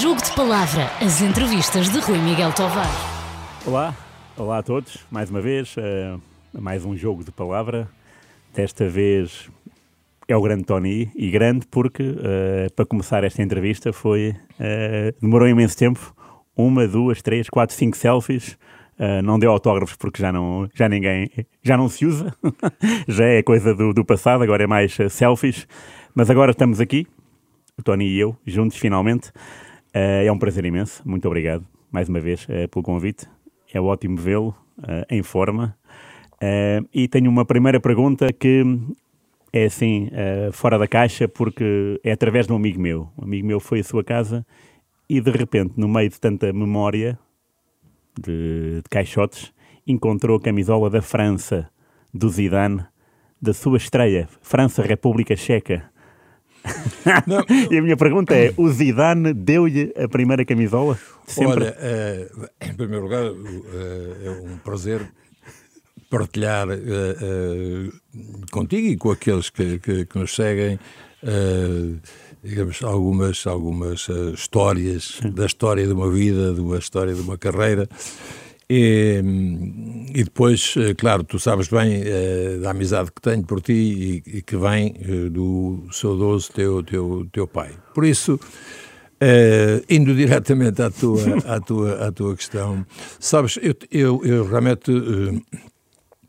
Jogo de Palavra, as entrevistas de Rui Miguel Tovar. Olá, olá a todos, mais uma vez, uh, mais um jogo de palavra. Desta vez é o grande Tony, e grande porque, uh, para começar esta entrevista, foi. Uh, demorou imenso tempo uma, duas, três, quatro, cinco selfies. Uh, não deu autógrafos porque já não, já ninguém, já não se usa, já é coisa do, do passado, agora é mais selfies. Mas agora estamos aqui, o Tony e eu, juntos finalmente. Uh, é um prazer imenso, muito obrigado mais uma vez uh, pelo convite. É ótimo vê-lo uh, em forma. e tenho uma primeira pergunta que é assim, fora da caixa, porque é através de um amigo meu. Um amigo meu foi à sua casa e de repente, no meio de tanta memória de, de caixotes, encontrou a camisola da França, do Zidane, da sua estreia, França-República Checa. e a minha pergunta é: o Zidane deu-lhe a primeira camisola? Sempre? Olha, uh, em primeiro lugar, uh, é um prazer partilhar uh, contigo e com aqueles que, que, que nos seguem, digamos, algumas, algumas histórias da história de uma vida, de uma história de uma carreira. E, e, depois, eh, claro, tu sabes bem eh, da amizade que tenho por ti e, e que vem eh, do saudoso teu, teu, teu pai. Por isso, indo diretamente à tua, à tua, à tua questão, sabes, eu, eu, eu realmente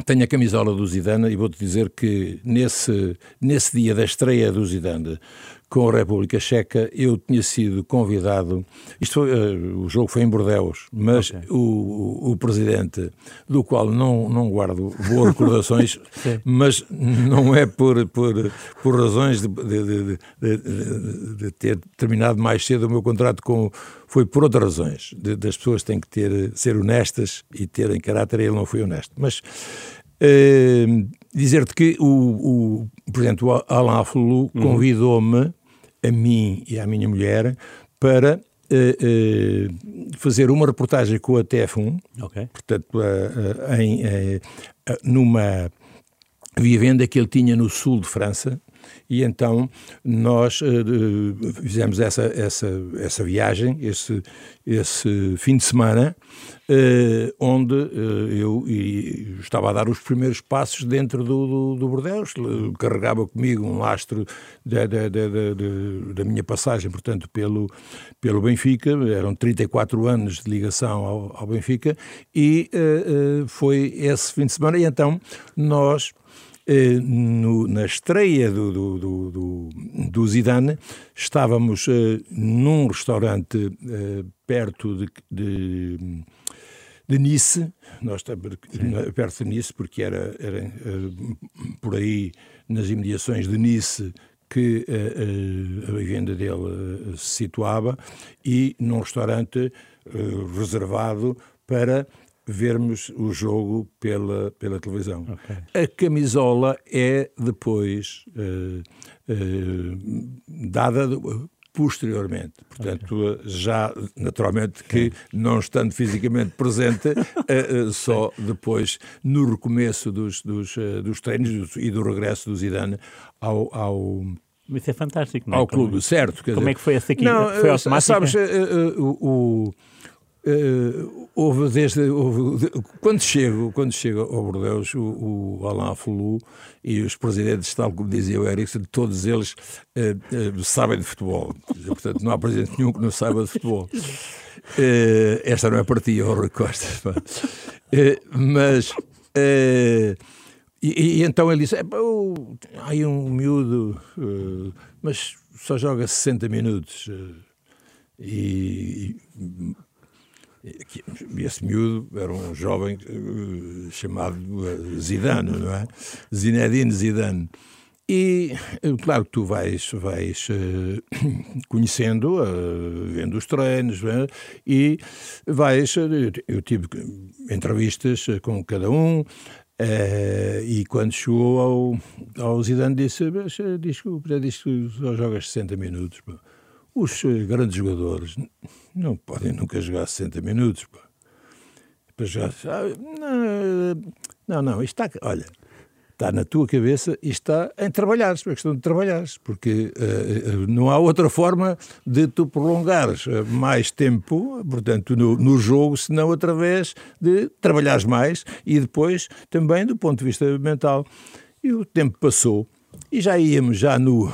tenho a camisola do Zidane e vou-te dizer que nesse, nesse dia da estreia do Zidane com a República Checa, eu tinha sido convidado. Isto foi, uh, o jogo foi em Bordeus, mas okay. o, o, presidente, do qual não, não guardo boas recordações, mas não é por, por, por razões de, de, de, de, ter terminado mais cedo o meu contrato com. Foi por outras razões. das pessoas têm que ter, ser honestas e terem caráter, ele não foi honesto. Mas. Uh, dizer-te que o, o presidente Alain Flou uhum. convidou-me a mim e à minha mulher para uh, uh, fazer uma reportagem com a TF1, okay. portanto, uh, em, numa vivenda que ele tinha no sul de França, e então nós uh, fizemos essa, essa, essa viagem, esse, esse fim de semana, uh, onde uh, eu estava a dar os primeiros passos dentro do, do, do Bordeus, carregava comigo um lastro da, da, da, minha passagem, portanto, pelo, pelo Benfica, eram 34 anos de ligação ao, ao Benfica, e foi esse fim de semana, e então nós no, na estreia do, do, do, do Zidane, estávamos eh, num restaurante eh, perto de, de, de, Nice, nós estávamos perto de Nice, porque era, era, por aí nas imediações de Nice que a, a, a vivenda dele se situava, e num restaurante reservado para vermos o jogo pela, pela televisão. Okay. A camisola é depois uh, uh, dada posteriormente. Portanto, okay. já naturalmente que não estando fisicamente presente, uh, só depois no recomeço dos, dos, dos treinos e do regresso do Zidane ao, ao isso é fantástico, não é? Ao clube, como, certo. Como dizer, é que foi essa aqui? Não, foi automática? Sabes, o, o Uh, houve desde houve, quando chego quando chego ao Bordeus o, o Alain Foulou e os presidentes tal como dizia o Erickson todos eles uh, uh, sabem de futebol. Portanto não há presidente nenhum que não saiba de futebol. Esta não é para ti oh Costa mas e, e, então ele disse é, há um miúdo mas só joga 60 minutos e esse miúdo era um jovem uh, chamado uh, Zidane, não é? Zinedine Zidane. E eh, claro tu vais, vais conhecendo, vendo os treinos, é? e vais. Eu tive entrevistas com cada um, e quando chegou ao, ao Zidane, disse: diz que só jogas 60 minutos. Pô. Os grandes jogadores não podem nunca jogar 60 minutos. Para jogar. Ah, não, não, isto está. Olha, está na tua cabeça e está em trabalhares, é questão de trabalhares, porque uh, não há outra forma de tu prolongares mais tempo, portanto, no, no jogo, senão através de trabalhares mais e depois também do ponto de vista mental. E o tempo passou e já íamos já no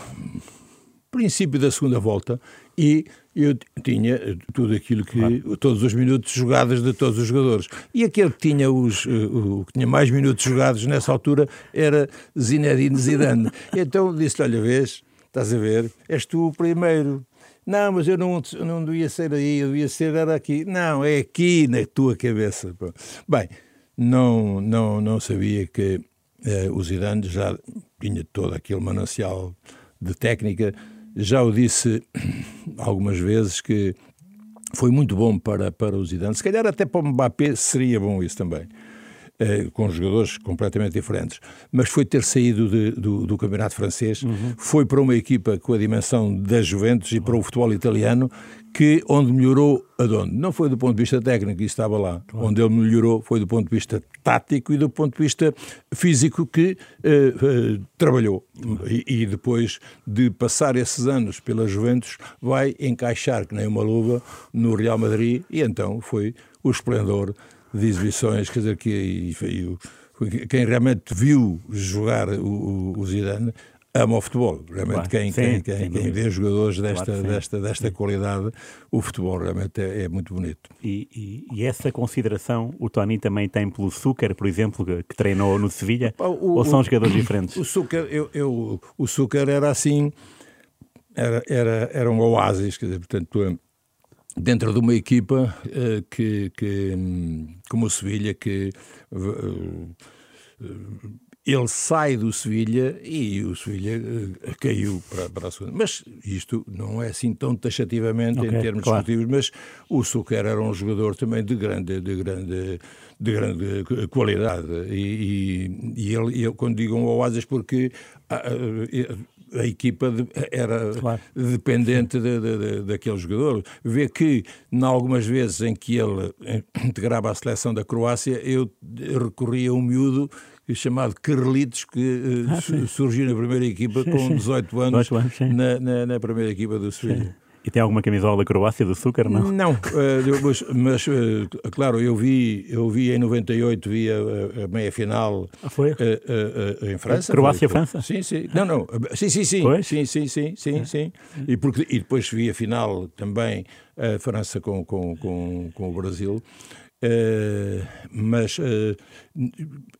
princípio da segunda volta e eu tinha tudo aquilo que claro. todos os minutos jogados de todos os jogadores e aquele que tinha os eh, o que tinha mais minutos jogados nessa altura era Zinedine Zidane então disse olha vês estás a ver és tu o primeiro não, mas eu não, não devia ser aí, eu devia ser era aqui. Não, é aqui na tua cabeça. Bem, não, não, não sabia que eh, o Zidane já tinha todo aquele manancial de técnica já o disse algumas vezes que foi muito bom para, para o Zidane. Se calhar até para o Mbappé seria bom isso também. Eh, com jogadores completamente diferentes. Mas foi ter saído de, do, do, campeonato francês, uhum. foi para uma equipa com a dimensão da Juventus e para o futebol italiano, que onde melhorou aonde? Não foi do ponto de vista técnico, isso estava lá. Claro. Onde ele melhorou foi do ponto de vista tático e do ponto de vista físico que uh, uh, trabalhou. E, e, depois de passar esses anos pela Juventus, vai encaixar que nem uma luva no Real Madrid e então foi o esplendor de exibições, quer dizer, que e, e, quem realmente viu jogar o, o Zidane ama o futebol. Realmente, quem, sim, quem, quem, quem vê jogadores desta, claro, desta, desta qualidade, o futebol realmente é, é muito bonito. E, e, e, essa consideração o Tony também tem pelo Súcar, por exemplo, que, que treinou no Sevilha? Ou são jogadores diferentes? O Súcar, eu, eu, o Súcar era assim, era, era, era um oásis, quer dizer, portanto, dentro de uma equipa uh, que, que, como o Sevilha, que uh, ele sai do Sevilha e o Sevilha uh, caiu para, para a segunda. Mas isto não é assim tão taxativamente okay, em termos claro. esportivos, mas o Suker era um jogador também de grande, de grande, de grande qualidade. E, e, e ele, eu, quando digo um oásis, porque a equipa de, era claro. dependente de, de, de, daquele jogador. Vê que, em algumas vezes em que ele integrava a seleção da Croácia, eu recorria a um miúdo chamado Carlitos, que uh, ah, surgiu na primeira equipa sim, com 18 anos, anos na, na, na, primeira equipa do Sevilha. E tem alguma camisola da Croácia do Açúcar, não? Não, uh, mas, mas uh, claro, eu vi, eu vi em 98, vi a, a meia final ah, foi? Uh, em França. Croácia-França? Sim, sim. Não, não. Sim, sim, sim. Pois? Sim, sim, sim, sim, é. sim. E, porque, e depois vi a final também, a França com, com, com, com o Brasil. Uh, mas uh,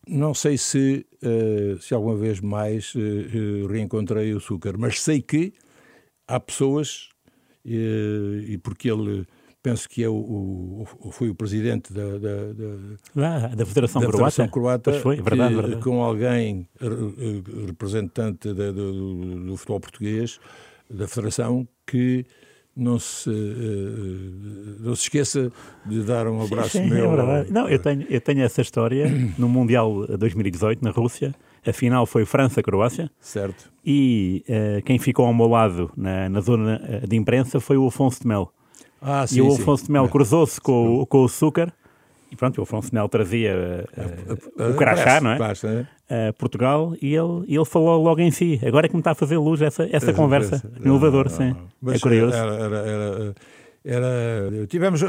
não sei se, uh, se alguma vez mais reencontrei o açúcar, mas sei que há pessoas e, porque ele penso que é o, o, foi o presidente da, da, ah, da Federação da Croata, Federação Croata foi, verdade, que, verdade. com alguém representante da, do, do, futebol português, da Federação, que não se, não se esqueça de dar um abraço sim, sim, meu. É. Não, eu tenho, eu tenho essa história no Mundial 2018, na Rússia, a final foi França-Croácia. Certo. E uh, quem ficou ao meu lado na, na zona eh, de imprensa foi o Afonso de Mel. Ah, sim, e o Afonso de Mel é. cruzou-se com, com o Súcar. Pronto, o Afonso Mel trazia uh, o crachá, não é? Uh, Portugal e ele, ele falou logo em si. Agora é que me está a fazer luz essa, essa conversa no elevador, sim. é curioso. Era, era, era, era, tivemos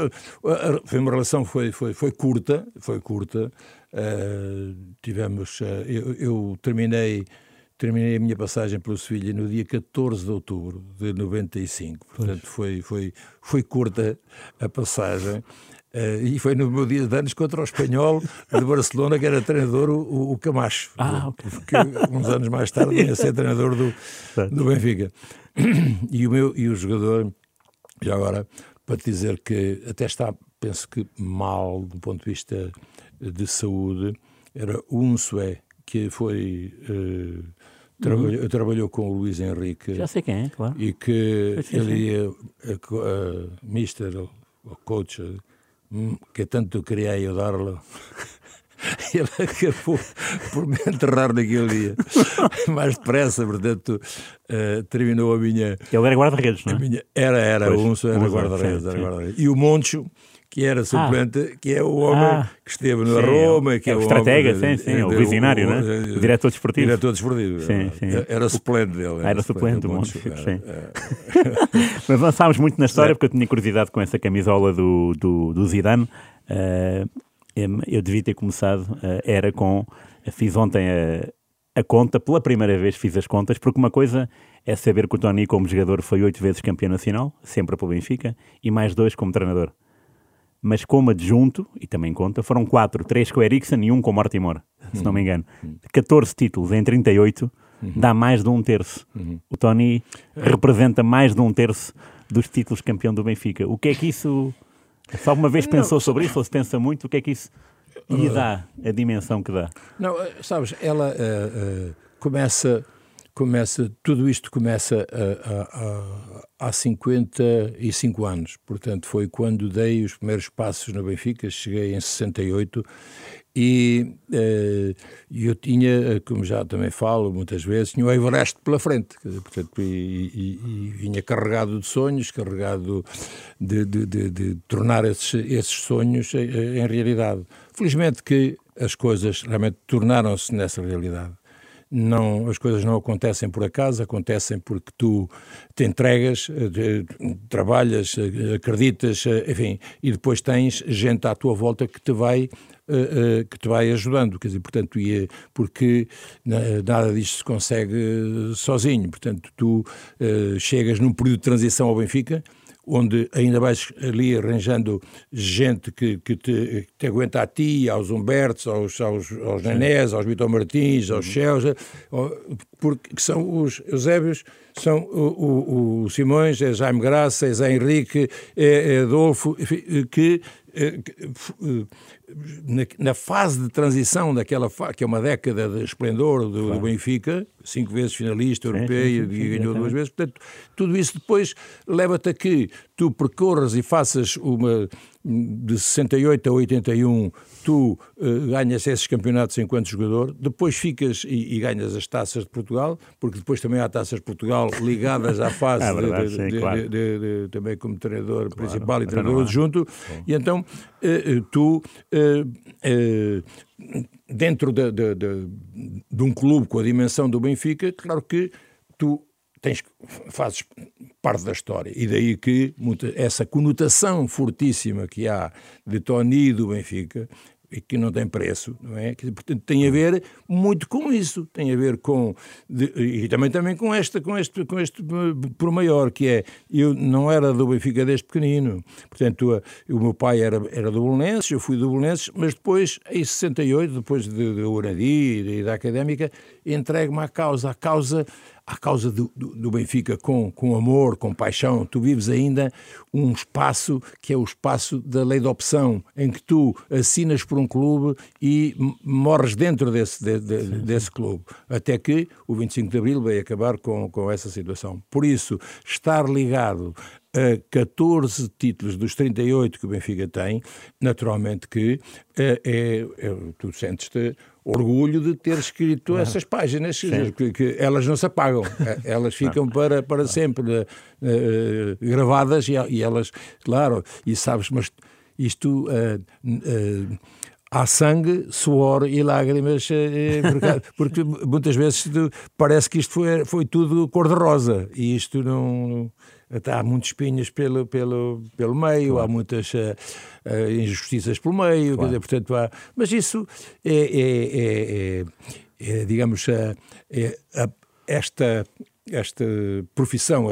foi uma relação foi foi foi curta foi curta uh, tivemos uh, eu, eu, terminei terminei a minha passagem pelo Sevilha no dia 14 de outubro de 95 portanto foi foi foi curta a passagem Uh, e foi no meu dia de anos contra o espanhol de Barcelona, que era treinador o, o Camacho, ah, okay. que uns anos mais tarde vinha a ser treinador do, do Benfica. E o, meu, e o jogador já agora, para te dizer que até está, penso que mal do ponto de vista de saúde, era um sué que foi. Uh, trabalhou, uhum. trabalhou com o Luís Henrique. Já sei quem é, claro. E que ele ia, uh, Mister, o coach, que tanto queria ajudá-lo. ele acabou por me enterrar naquele dia. Mais depressa, portanto, uh, terminou a minha. Ele era guarda-redes, não é? Minha... Era, era, pois, um era guarda-redes. Guarda e o Moncho, que era suplente, ah. que é o homem ah. que esteve na Roma, que é, é o estratega, sim, sim, o visionário, o, né? o, diretor desportivo. Diretor desportivo. Sim, sim. Era suplente dele. Era, era suplente do Monte. Sim. Mas avançámos muito na história, porque eu tinha curiosidade com essa camisola do, do, do Zidane. Uh, eu devia ter começado, uh, era com. Fiz ontem a, a conta, pela primeira vez fiz as contas, porque uma coisa é saber que o Tony, como jogador, foi oito vezes campeão nacional, sempre para o Benfica, e mais dois como treinador mas como adjunto, e também conta, foram quatro, três com o Eriksen e um com o Mortimer, se não me engano. 14 títulos em 38 uhum. dá mais de um terço. Uhum. O Tony representa mais de um terço dos títulos campeão do Benfica. O que é que isso... Se alguma vez pensou sobre isso, ou se pensa muito, o que é que isso lhe dá, a dimensão que dá? Não, sabes, ela uh, uh, começa começa, tudo isto começa a, a, a, há 55 anos. Portanto, foi quando dei os primeiros passos no Benfica, cheguei em 68 e eh, eu tinha, como já também falo muitas vezes, tinha o Everest pela frente, portanto, e, e, e vinha carregado de sonhos, carregado de, de, de, de tornar esses, esses sonhos em, em realidade. Felizmente que as coisas realmente tornaram-se nessa realidade não, as coisas não acontecem por acaso, acontecem porque tu te entregas, eh, trabalhas, eh, acreditas, eh, enfim, e depois tens gente à tua volta que te vai que te vai ajudando, quer dizer, portanto, porque nada disto se consegue sozinho, portanto, tu chegas num período de transição ao Benfica, onde ainda vais ali arranjando gente que, que te, te, aguenta a ti, aos Humbertos, aos, aos, aos Nenés, aos Vitor Martins, aos uhum. porque são os Eusébios, são o, o, o Simões, é Jaime Graça, é Zé Henrique, é, é Adolfo, que eh, eh, na, fase de transição daquela que é uma década de esplendor do, claro. do Benfica, cinco vezes finalista europeu e ganhou duas vezes, portanto, tudo isso depois leva-te a que tu percorras e faças uma de 68 a 81 tu uh, ganhas esses campeonatos enquanto jogador, depois ficas e, e, ganhas as taças de Portugal, porque depois também há taças de Portugal ligadas à fase é verdade, de, de, sim, claro. de, também como treinador claro, principal e treinador adjunto, e então uh, tu uh, dentro de, de, de, de um clube com a dimensão do Benfica, claro que tu tens, fazes parte da história. E daí que muita, essa conotação fortíssima que há de Tony do Benfica e que não tem preço, não é? Portanto, tem a ver muito com isso, tem a ver com de, e também também com esta, com este, com este por maior que é eu não era do Benfica desde pequenino, portanto o meu pai era era do Bolonenses, eu fui do Bolonenses, mas depois em 68, depois de, de Uradi e da académica, entregue-me à causa, à causa à causa do, do, do, Benfica com, com amor, com paixão, tu vives ainda um espaço que é o espaço da lei da opção, em que tu assinas por um clube e morres dentro desse, de, de, desse clube. Até que o 25 de Abril veio acabar com, com essa situação. Por isso, estar ligado a 14 títulos dos 38 que o Benfica tem, naturalmente que é, é, é tu sentes-te orgulho de ter escrito claro. essas páginas, que, que, elas não se apagam, é, elas ficam para, para sempre uh, gravadas e, e, elas, claro, e sabes, mas isto. Uh, uh, há sangue, suor e lágrimas, porque, porque muitas vezes parece que isto foi, foi tudo cor-de-rosa e isto não. Há muitos espinhos pelo, pelo, pelo meio, claro. há muitas uh, injustiças pelo meio, claro. dizer, portanto há. Mas isso é, é, é, é, é digamos, uh, esta, esta profissão,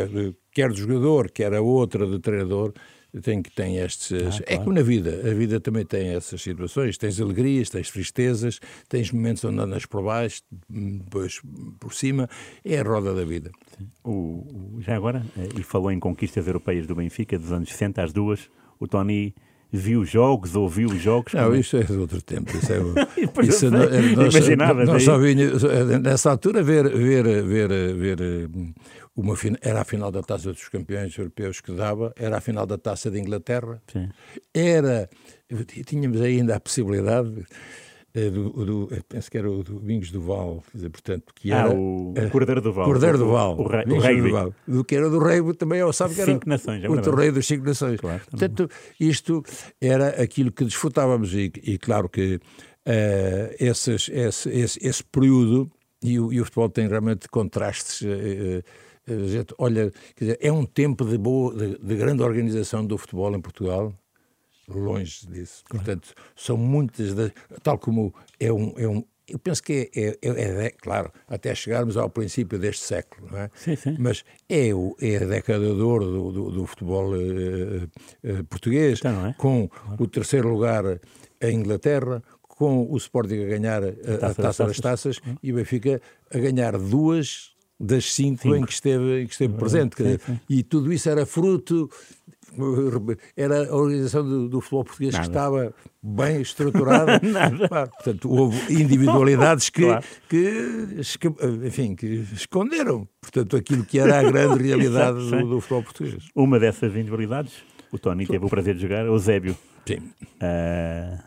quer de jogador, quer a outra de treinador, tem, tem estes. Ah, claro. É como na vida, a vida também tem essas situações. Tens alegrias, tens tristezas, tens momentos onde andas por baixo, depois por cima. É a roda da vida. O, o, já agora, eh, e falou em conquistas europeias do Benfica dos anos 60 às duas, o Tony viu jogos, ouviu jogos? Não, é? isso é de outro tempo. Isso é, isso não, é, nós, Imaginava. Nós só vinha, nessa altura, ver, ver, ver, ver uma, era a final da Taça dos Campeões Europeus que dava, era a final da Taça de Inglaterra, Sim. era, tínhamos ainda a possibilidade eh, do, do, penso que era o Domingos do Val, dizer, portanto, que ah, era o, o Cordeiro do Val. Cordeiro do Val. O, rei, o rei do Val. Do que era do rei, também sabe que era cinco nações, é o torneio dos cinco nações. Claro, portanto, isto era aquilo que desfrutávamos e, e claro que uh, esses, esse, esse, esse período e o, e o futebol tem realmente contrastes uh, gente, olha, dizer, é um tempo de, boa, de, de, grande organização do futebol em Portugal, longe disso. Portanto, são muitas, das, tal como é um, é um eu penso que é, é, é, é, claro, até chegarmos ao princípio deste século, não é? Sim, sim. Mas é, o, é a década de ouro do, do, do futebol uh, uh, português, então, é? com claro. o terceiro lugar em Inglaterra, com o Sporting a ganhar a, a taça, taça das taças, das e o Benfica a ganhar duas das cinco, cinco. em que esteve, em que esteve presente. Sim, sim. E tudo isso era fruto era a organização do, do futebol português Nada. que estava bem estruturada. Nada. portanto, houve individualidades que, claro. que, enfim, que esconderam, portanto, aquilo que era a grande realidade do, do, futebol português. Uma dessas individualidades, o Tony teve o prazer de jogar, o Zébio. Sim. Uh,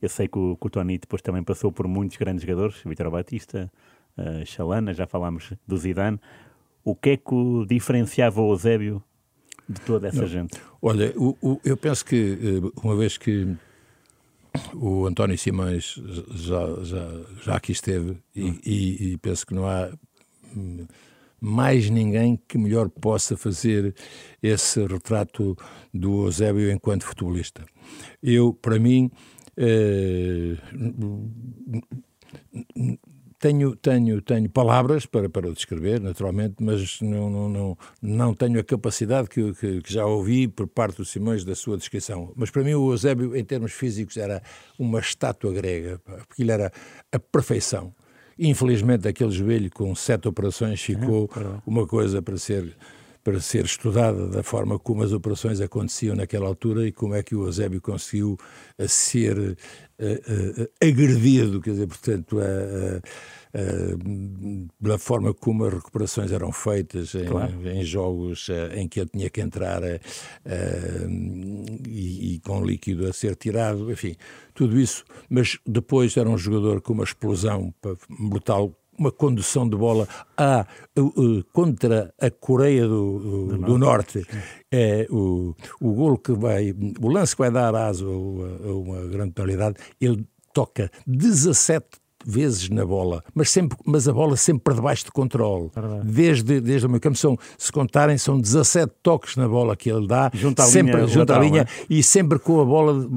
eu sei que o, que o Tony depois também passou por muitos grandes jogadores, Vitor Batista, uh, Chalana, já falámos do Zidane. O que é que o diferenciava o Eusébio de toda essa Não. gente? Olha, o, o, eu penso que, eh, uma vez que o António Simões já, já, já aqui esteve e, hum. e, e penso que não há mais ninguém que melhor possa fazer esse retrato do Eusébio enquanto futebolista. Eu, para mim, eh, tenho, tenho, tenho palavras para, para o descrever, naturalmente, mas não, não, não, não tenho a capacidade que, que, que, já ouvi por parte do Simões da sua descrição. Mas para mim o Eusébio, em termos físicos, era uma estátua grega, porque ele era a perfeição. Infelizmente, aquele joelho com sete operações ficou é, uma coisa para ser para ser estudada da forma como as operações aconteciam naquela altura e como é que o Eusébio conseguiu eh, ser uh, uh, agredido, quer dizer, portanto, uh, pela forma como as recuperações eram feitas em, claro. em jogos em que ele tinha que entrar e, e, com líquido a ser tirado, enfim, tudo isso. Mas depois era um jogador com uma explosão brutal uma condução de bola a, uh, contra a Coreia do, do, do Norte. É, o, o gol que vai, o lance que vai dar asa a, a uma grande penalidade, ele toca 17 vezes na bola, mas, sempre, mas a bola sempre para debaixo de controle. Desde, desde o meio campo, são, se contarem, são 17 toques na bola que ele dá, junto à sempre, linha, junto à linha é? e sempre com a bola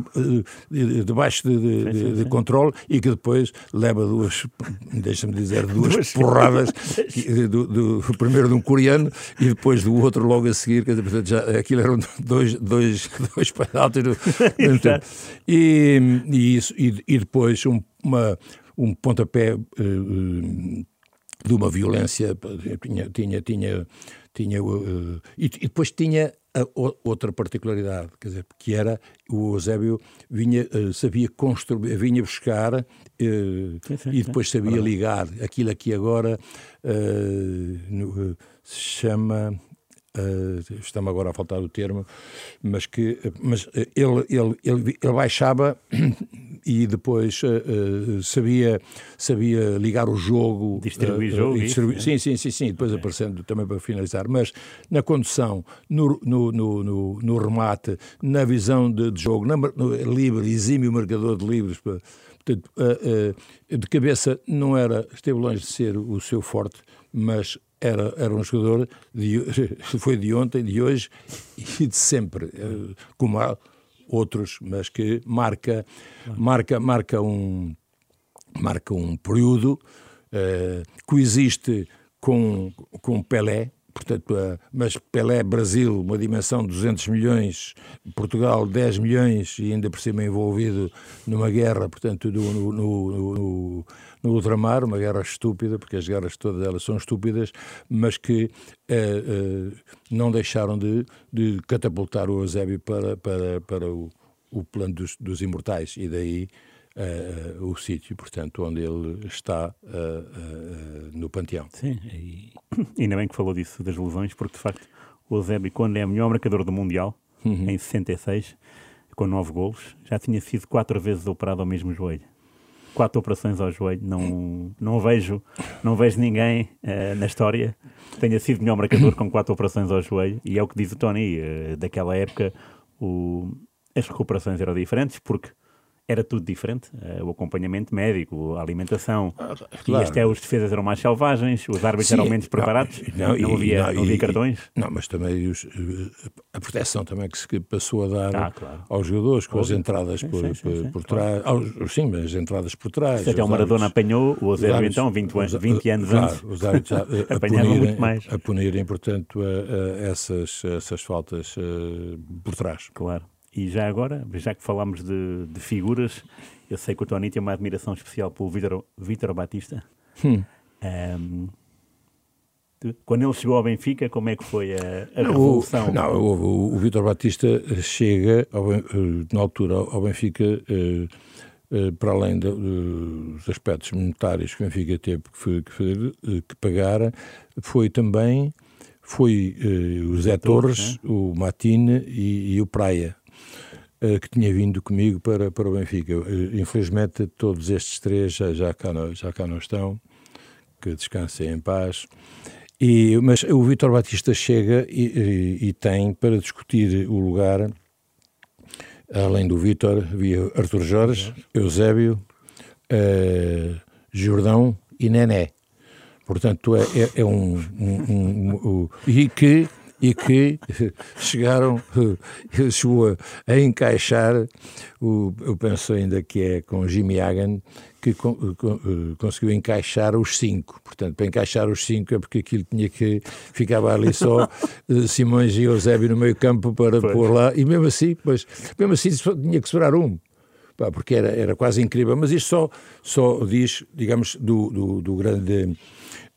debaixo de, de, de, sim, sim. de, controle e que depois leva duas, deixa-me dizer, duas, duas porradas, do, do, primeiro de um coreano e depois do outro logo a seguir, quer dizer, portanto, já, aquilo eram dois, dois, dois penaltis. e, e, isso, e, e depois um, uma, um pontapé uh, de uma violência, tinha, tinha, tinha, tinha uh, e, e, depois tinha outra particularidade, quer dizer, que era o Eusébio vinha, uh, sabia construir, vinha buscar uh, sim, sim, e depois sabia ligar. Aquilo aqui agora no, se chama Uh, está-me agora a faltar o termo, mas que mas ele, ele, ele, ele baixava e depois uh, uh, sabia, sabia ligar o jogo. Distribuir jogo. Distribuir, isso, sim, sim, sim, sim, depois aparecendo também para finalizar. Mas na condução, no, no, no, no, no remate, na visão de, de jogo, na, no livre, exímio marcador de livros. Portanto, de cabeça não era, esteve longe de ser o seu forte, mas era, era um jogador, de, foi de ontem, de hoje e de sempre, eh, como há outros, mas que marca, marca, marca, um, marca um período, uh, coexiste com, com Pelé, portanto, uh, mas Pelé, Brasil, uma dimensão de 200 milhões, Portugal 10 milhões e ainda por cima envolvido numa guerra, portanto, no, no, no, no, ultramar, uma guerra estúpida, porque as guerras todas elas são estúpidas, mas que uh, uh, não deixaram de, de catapultar o Eusébio para, para, para o, o plano dos, dos imortais. E daí uh, o sítio, portanto, onde ele está uh, no panteão. Sim, e ainda bem que falou disso das lesões, porque de facto o Eusébio, quando é o melhor marcador do Mundial, uhum. em 66, com nove golos, já tinha sido quatro vezes operado ao mesmo joelho. quatro operações ao joelho. Não, não, vejo, não vejo ninguém uh, na história que tenha sido melhor marcador com quatro operações ao joelho. E é o que diz o Tony. Uh, daquela época, o, as recuperações eram diferentes, porque era tudo diferente. Uh, o acompanhamento médico, a alimentação. Ah, claro. E até os defesas eram mais selvagens, os árbitros Sim, eram menos preparados, não, não, não havia, não, não havia cartões. não, mas também os, a proteção também que se passou a dar ah, claro. aos jogadores, com as entradas por, sim, sim, por, trás. Aos, sim, as entradas por trás. Se até o Maradona apanhou, o Eusébio então, 20, os, 20 anos claro, antes, os árbitros a, a punirem, muito mais. A punirem, portanto, a, a essas, essas faltas uh, por trás. Claro. E já agora, já que falámos de, de figuras, eu sei que o Tony tem uma admiração especial pelo Vítor Batista. Hum. Um, quando ele chegou ao Benfica, como é que foi a, a revolução? O, não, o, o Vítor Batista chega, ao, eh, na altura, ao Benfica, eh, eh, para além dos aspectos monetários que o Benfica teve que, que, que pagar, foi também foi o Zé Torres, né? o Matine e, e o Praia. Eh, que tinha vindo comigo para, para o Benfica. Eh, infelizmente, todos estes três já, já, cá, não, já cá não estão, que descansem em paz. E, mas o Vítor Batista chega e, e, e, tem para discutir o lugar, além do Vítor, havia Artur Jorge, Eusébio, uh, Jordão e Nené. Portanto, é, é, é um, um, um, um, E que e que chegaram, chegou a, encaixar, o, eu penso ainda que é com Jimmy Hagan, que com, com, conseguiu encaixar os cinco. Portanto, para encaixar os cinco é porque aquilo tinha que. ficava ali só eh, Simões e Eusébio no meio campo para pois. pôr lá, e mesmo assim, pois, mesmo assim tinha que sobrar um. Porque era, era quase incrível, mas isto só, só diz, digamos, do, do, do grande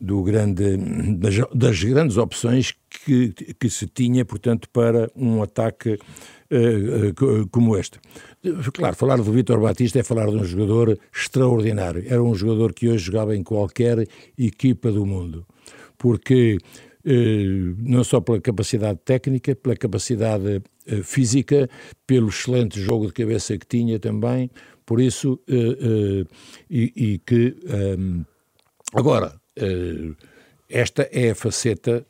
do grande, das, das, grandes opções que, que se tinha, portanto, para um ataque uh, como este. Claro, falar do Vítor Batista é falar de um jogador extraordinário. Era um jogador que hoje jogava em qualquer equipa do mundo, porque uh, não só pela capacidade técnica, pela capacidade física, pelo excelente jogo de cabeça que tinha também, por isso, e, e, que. Um, agora, esta é a faceta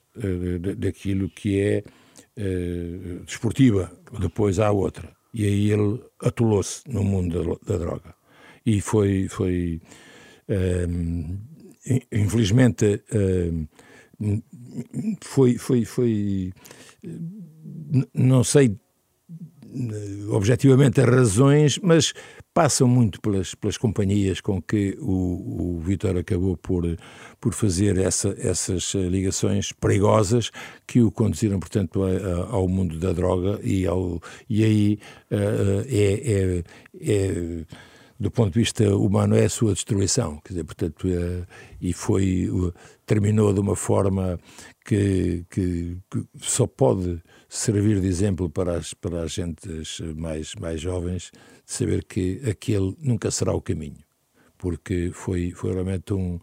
daquilo que é desportiva. Depois há outra. E aí ele atolou-se no mundo da, droga. E foi, foi infelizmente, foi, foi, foi, não sei objetivamente as razões, mas passam muito pelas, pelas companhias com que o, o Vitor acabou por, por fazer essa, essas ligações perigosas que o conduziram, portanto, a, a, ao mundo da droga e, ao, e aí uh, é, é, é, do ponto de vista humano, é a sua destruição. Quer dizer, portanto, e foi, terminou de uma forma que, que, que só pode servir de exemplo para as, para as gentes mais, mais jovens, de saber que aquele nunca será o caminho, porque foi, foi realmente um,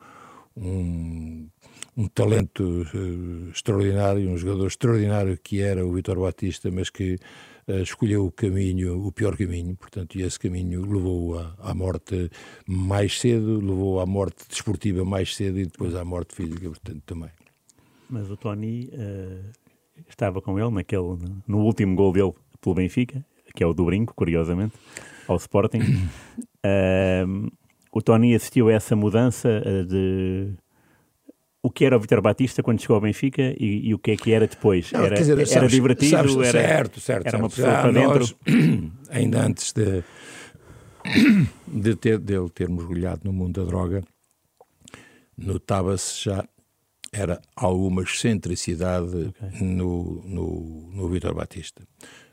um, um talento uh, extraordinário, um jogador extraordinário que era o Vitor Batista, mas que uh, escolheu o caminho, o pior caminho, portanto, e esse caminho levou à, à morte mais cedo, levou à morte desportiva mais cedo e depois à morte física, portanto, também. Mas o Tony uh, estava com ele naquele, no último gol dele pelo Benfica, que é o do brinco, curiosamente, ao Sporting. uh, o Tony assistiu a essa mudança uh, de o que era o Vitor Batista quando chegou ao Benfica e, e, o que é que era depois. Não, era, dizer, era sabes, divertido, sabes, era, certo, certo, era uma pessoa para dentro. Ainda antes de, de ter, dele ter mergulhado no mundo da droga, notava-se já era alguma excentricidade okay. no, no, no Vitor Batista.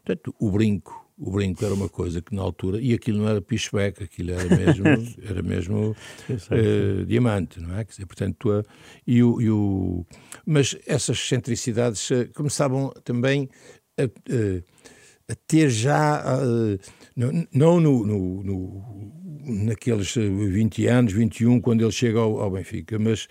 Portanto, o brinco, o brinco era uma coisa que na altura, e aquilo não era pishback, aquilo era mesmo, era mesmo uh, diamante, não é? Quer dizer, portanto, uh, e o, e o, mas essas excentricidades uh, começavam também a, a ter já, não no, no, no, naqueles 20 anos, 21, quando ele chega ao, ao Benfica, mas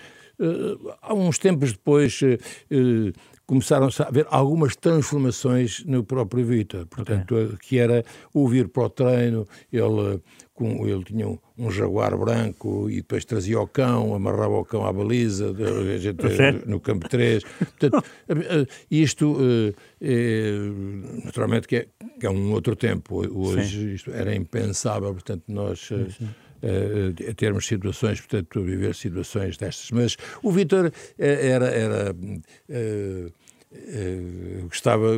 há uns tempos depois, uh, começaram a haver algumas transformações no próprio Vitor. Portanto, okay. que era o vir para o treino, ele, com, ele tinha um, um, jaguar branco e depois trazia o cão, amarrava o cão à baliza, a gente, no campo 3. Portanto, isto, é, naturalmente, que é, que é, um outro tempo. Hoje isto era impensável, portanto, nós. Sim, sim a termos situações, portanto, viver situações destas. Mas o Vítor eh, era, era uh, gostava,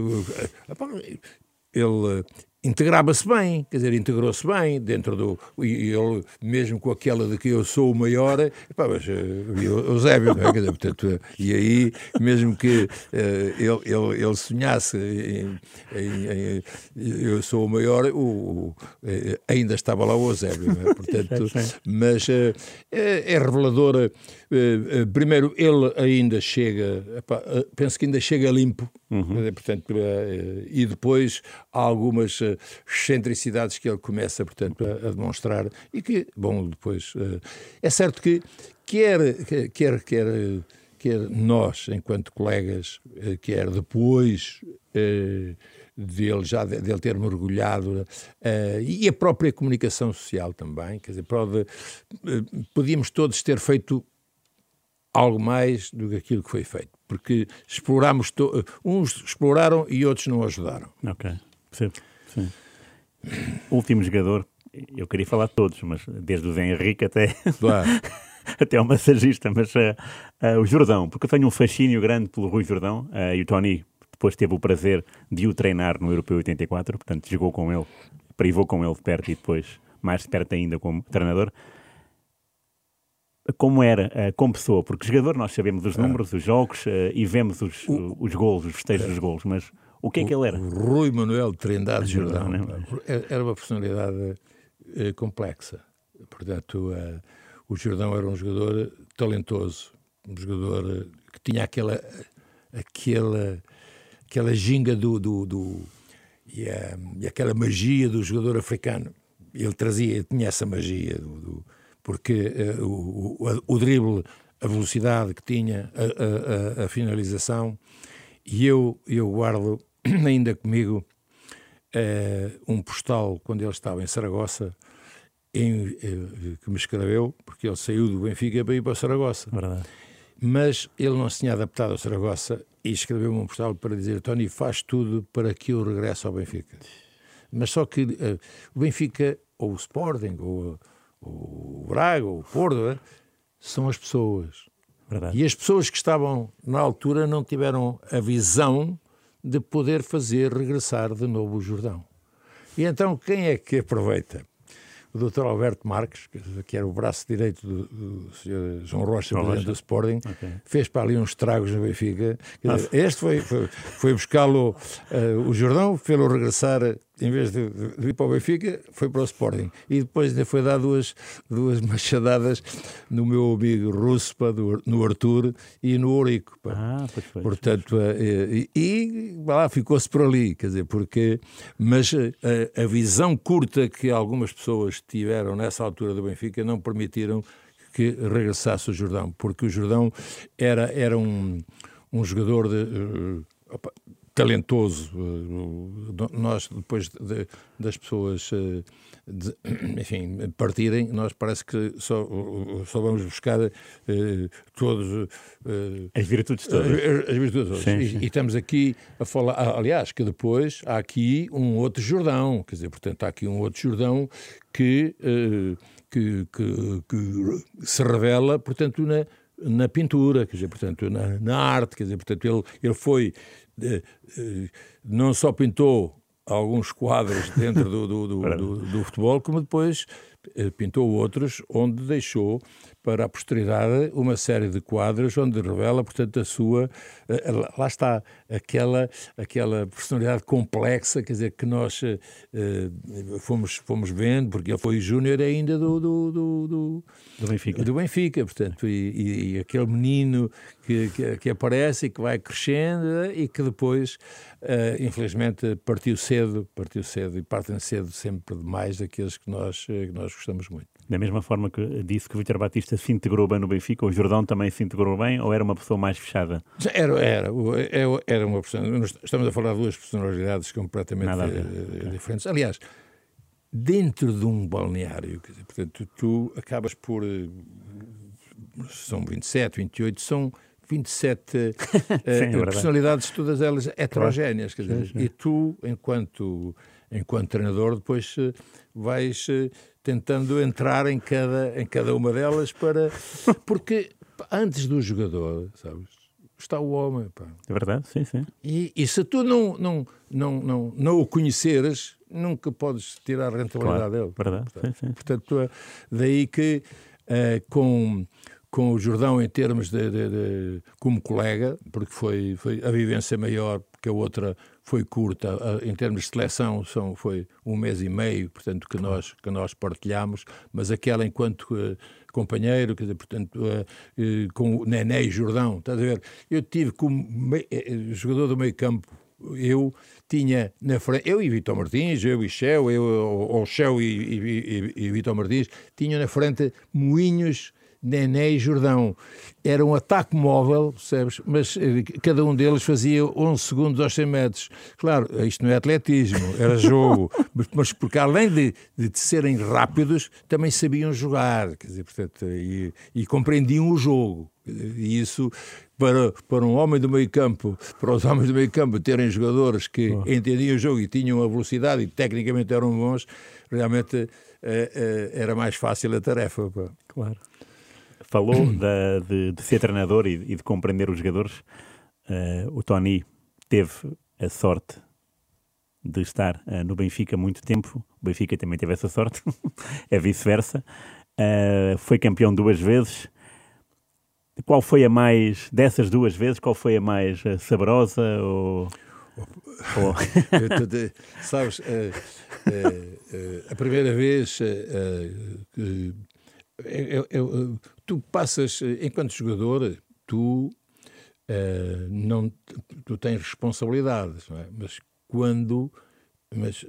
ele integrava-se bem, quer dizer, integrou-se bem dentro do. E ele, mesmo com aquela de que eu sou o maior, pá, mas uh, o Eusébio, não é? Quer dizer, portanto, e aí, mesmo que uh, ele, ele, ele sonhasse em, em, em, eu sou o maior, o, o, eh, ainda estava lá o Eusébio, é? portanto, mas uh, é, é reveladora. primeiro, ele ainda chega, epá, penso que ainda chega limpo, uhum. portanto, e depois há algumas excentricidades que ele começa, portanto, a, a demonstrar e que, bom, depois... Uh, é certo que quer, quer, quer, quer nós, enquanto colegas, uh, quer depois... Uh, dele já dele ter mergulhado uh, e a própria comunicação social também quer dizer pode, uh, podíamos todos ter feito algo mais do que aquilo que foi feito porque explorámos uns exploraram e outros não ajudaram ok Sim. Sim. O último jogador, eu queria falar de todos, mas desde o Zé Henrique até, claro. até o massagista, mas uh, uh, o Jordão, porque eu tenho um fascínio grande pelo Rui Jordão uh, e o Tony depois teve o prazer de o treinar no Europeu 84, portanto jogou com ele, privou com ele de perto e depois mais de perto ainda como treinador. Como era como pessoa, porque jogador nós sabemos os números, os jogos e vemos os, o, os golos, os festejos dos golos, mas o que é que ele era? Rui Manuel Trindade Jordão. Jordão era uma personalidade eh, complexa. Portanto, uh, o Jordão era um jogador talentoso, um jogador eh, que tinha aquela, aquela, aquela ginga do, do, do e, uh, e, aquela magia do jogador africano. Ele trazia, tinha essa magia, do, do porque uh, o, o, o drible, a velocidade que tinha, a, a, a finalização, e eu, eu guardo ainda comigo uh, um postal quando ele estava em Saragossa em, uh, que me escreveu, porque ele saiu do Benfica para ir para Saragossa. Verdade. Mas ele não se tinha adaptado a Saragossa e escreveu-me um postal para dizer: Tony, faz tudo para que eu regresse ao Benfica. Mas só que uh, o Benfica, ou o Sporting, ou, ou o Braga, ou o Porto, são as pessoas. Verdade. E as pessoas que estavam na altura não tiveram a visão de poder fazer regressar de novo o Jordão. E então quem é que aproveita? O Dr. Alberto Marques, que era o braço direito do, do Sr. João Rocha, João presidente do Sporting, okay. fez para ali uns tragos no Benfica. Dizer, este foi, foi, foi buscá-lo, uh, o Jordão, fez-lo regressar em vez de, de, ir para o Benfica, foi para o Sporting. E depois ainda foi dar duas, duas machadadas no meu amigo russo, pá, do, no Arthur e no Ourico. Pá. Ah, pois foi. Portanto, pois. E, e, e lá ficou-se por ali, quer dizer, porque. Mas a, a visão curta que algumas pessoas tiveram nessa altura do Benfica não permitiram que regressasse o Jordão, porque o Jordão era, era um, um jogador de. Uh, opa, talentoso. Eh, nós, depois de, das pessoas, eh, de, enfim, partirem, nós parece que só, só vamos buscar uh, todos... Uh, as virtudes todas. As, as virtudes todas. Sim, sim. E, e, estamos aqui a falar... Aliás, que depois há aqui um outro Jordão, quer dizer, portanto, há aqui um outro Jordão que... Uh, que, que, que, se revela, portanto, na, na pintura, quer dizer, portanto, na, na, arte, quer dizer, portanto, ele, ele foi não só pintou alguns quadros dentro do, do, do, do, do futebol, como depois eh, pintou outros onde deixou para a posteridade uma série de quadros onde revela, portanto, a sua. Eh, lá está, aquela, aquela personalidade complexa, quer dizer, que nós uh, fomos, fomos vendo, porque ele foi júnior ainda do, do, do, do, do, Benfica. Do Benfica, portanto, e, e, e aquele menino que, que, que, aparece e que vai crescendo e que depois, uh, infelizmente, partiu cedo, partiu cedo e partem cedo sempre demais daqueles que nós, que nós gostamos muito. Da mesma forma que disse que o Vitor Batista se integrou bem no Benfica, o Jordão também se integrou bem, ou era uma pessoa mais fechada? Era, era, era uma pessoa. Estamos a falar de duas personalidades completamente eh, diferentes. Aliás, dentro de um balneário, dizer, portanto, tu, acabas por. Eh, são 27, 28, são 27 uh, Sim, personalidades, todas elas heterogéneas. Quer dizer, sim, sim. E tu, enquanto, enquanto treinador, depois uh, vais uh, tentando entrar em cada, em cada uma delas para. Porque antes do jogador, sabes? Está o homem. Pá. É verdade, sim, sim. E, e se tu não, não, não, não, não o conheceres, nunca podes tirar a rentabilidade claro, dele. Verdade, portanto, sim, sim. portanto, daí que com com o Jordão em termos de, de, de, como colega, porque foi, foi a vivência maior, porque a outra foi curta, em termos de seleção são, foi um mês e meio, portanto, que nós, que nós partilhamos, mas aquela enquanto uh, companheiro, quer dizer, portanto, uh, uh, com o Nené e Jordão, estás a ver? Eu tive como jogador do meio campo, eu tinha na frente, eu e Vitor Martins, eu e Shell, eu, ou Shell e, e, e, e Vitor Martins, tinham na frente moinhos Nené e Jordão. Era um ataque móvel, percebes? Mas eh, cada um deles fazia 11 segundos aos 100 metros. Claro, isto não é atletismo, era jogo. mas porque além de, de serem rápidos, também sabiam jogar. Quer dizer, portanto, e, e compreendiam o jogo. E isso, para, para um homem do meio campo, para os homens do meio campo terem jogadores que oh. entendiam o jogo e tinham a velocidade e tecnicamente eram bons, realmente eh, eh, era mais fácil a tarefa. Pá. Claro falou de, de, de, ser treinador e, e, de compreender os jogadores. Uh, o Tony teve a sorte de estar uh, no Benfica muito tempo. O Benfica também teve essa sorte, é vice-versa. Uh, foi campeão duas vezes. Qual foi a mais, dessas duas vezes, qual foi a mais saborosa? Ou... Oh. sabes, a primeira vez eu, eu, tu passas, enquanto jogador, tu uh, não tu tens responsabilidades, é? mas quando mas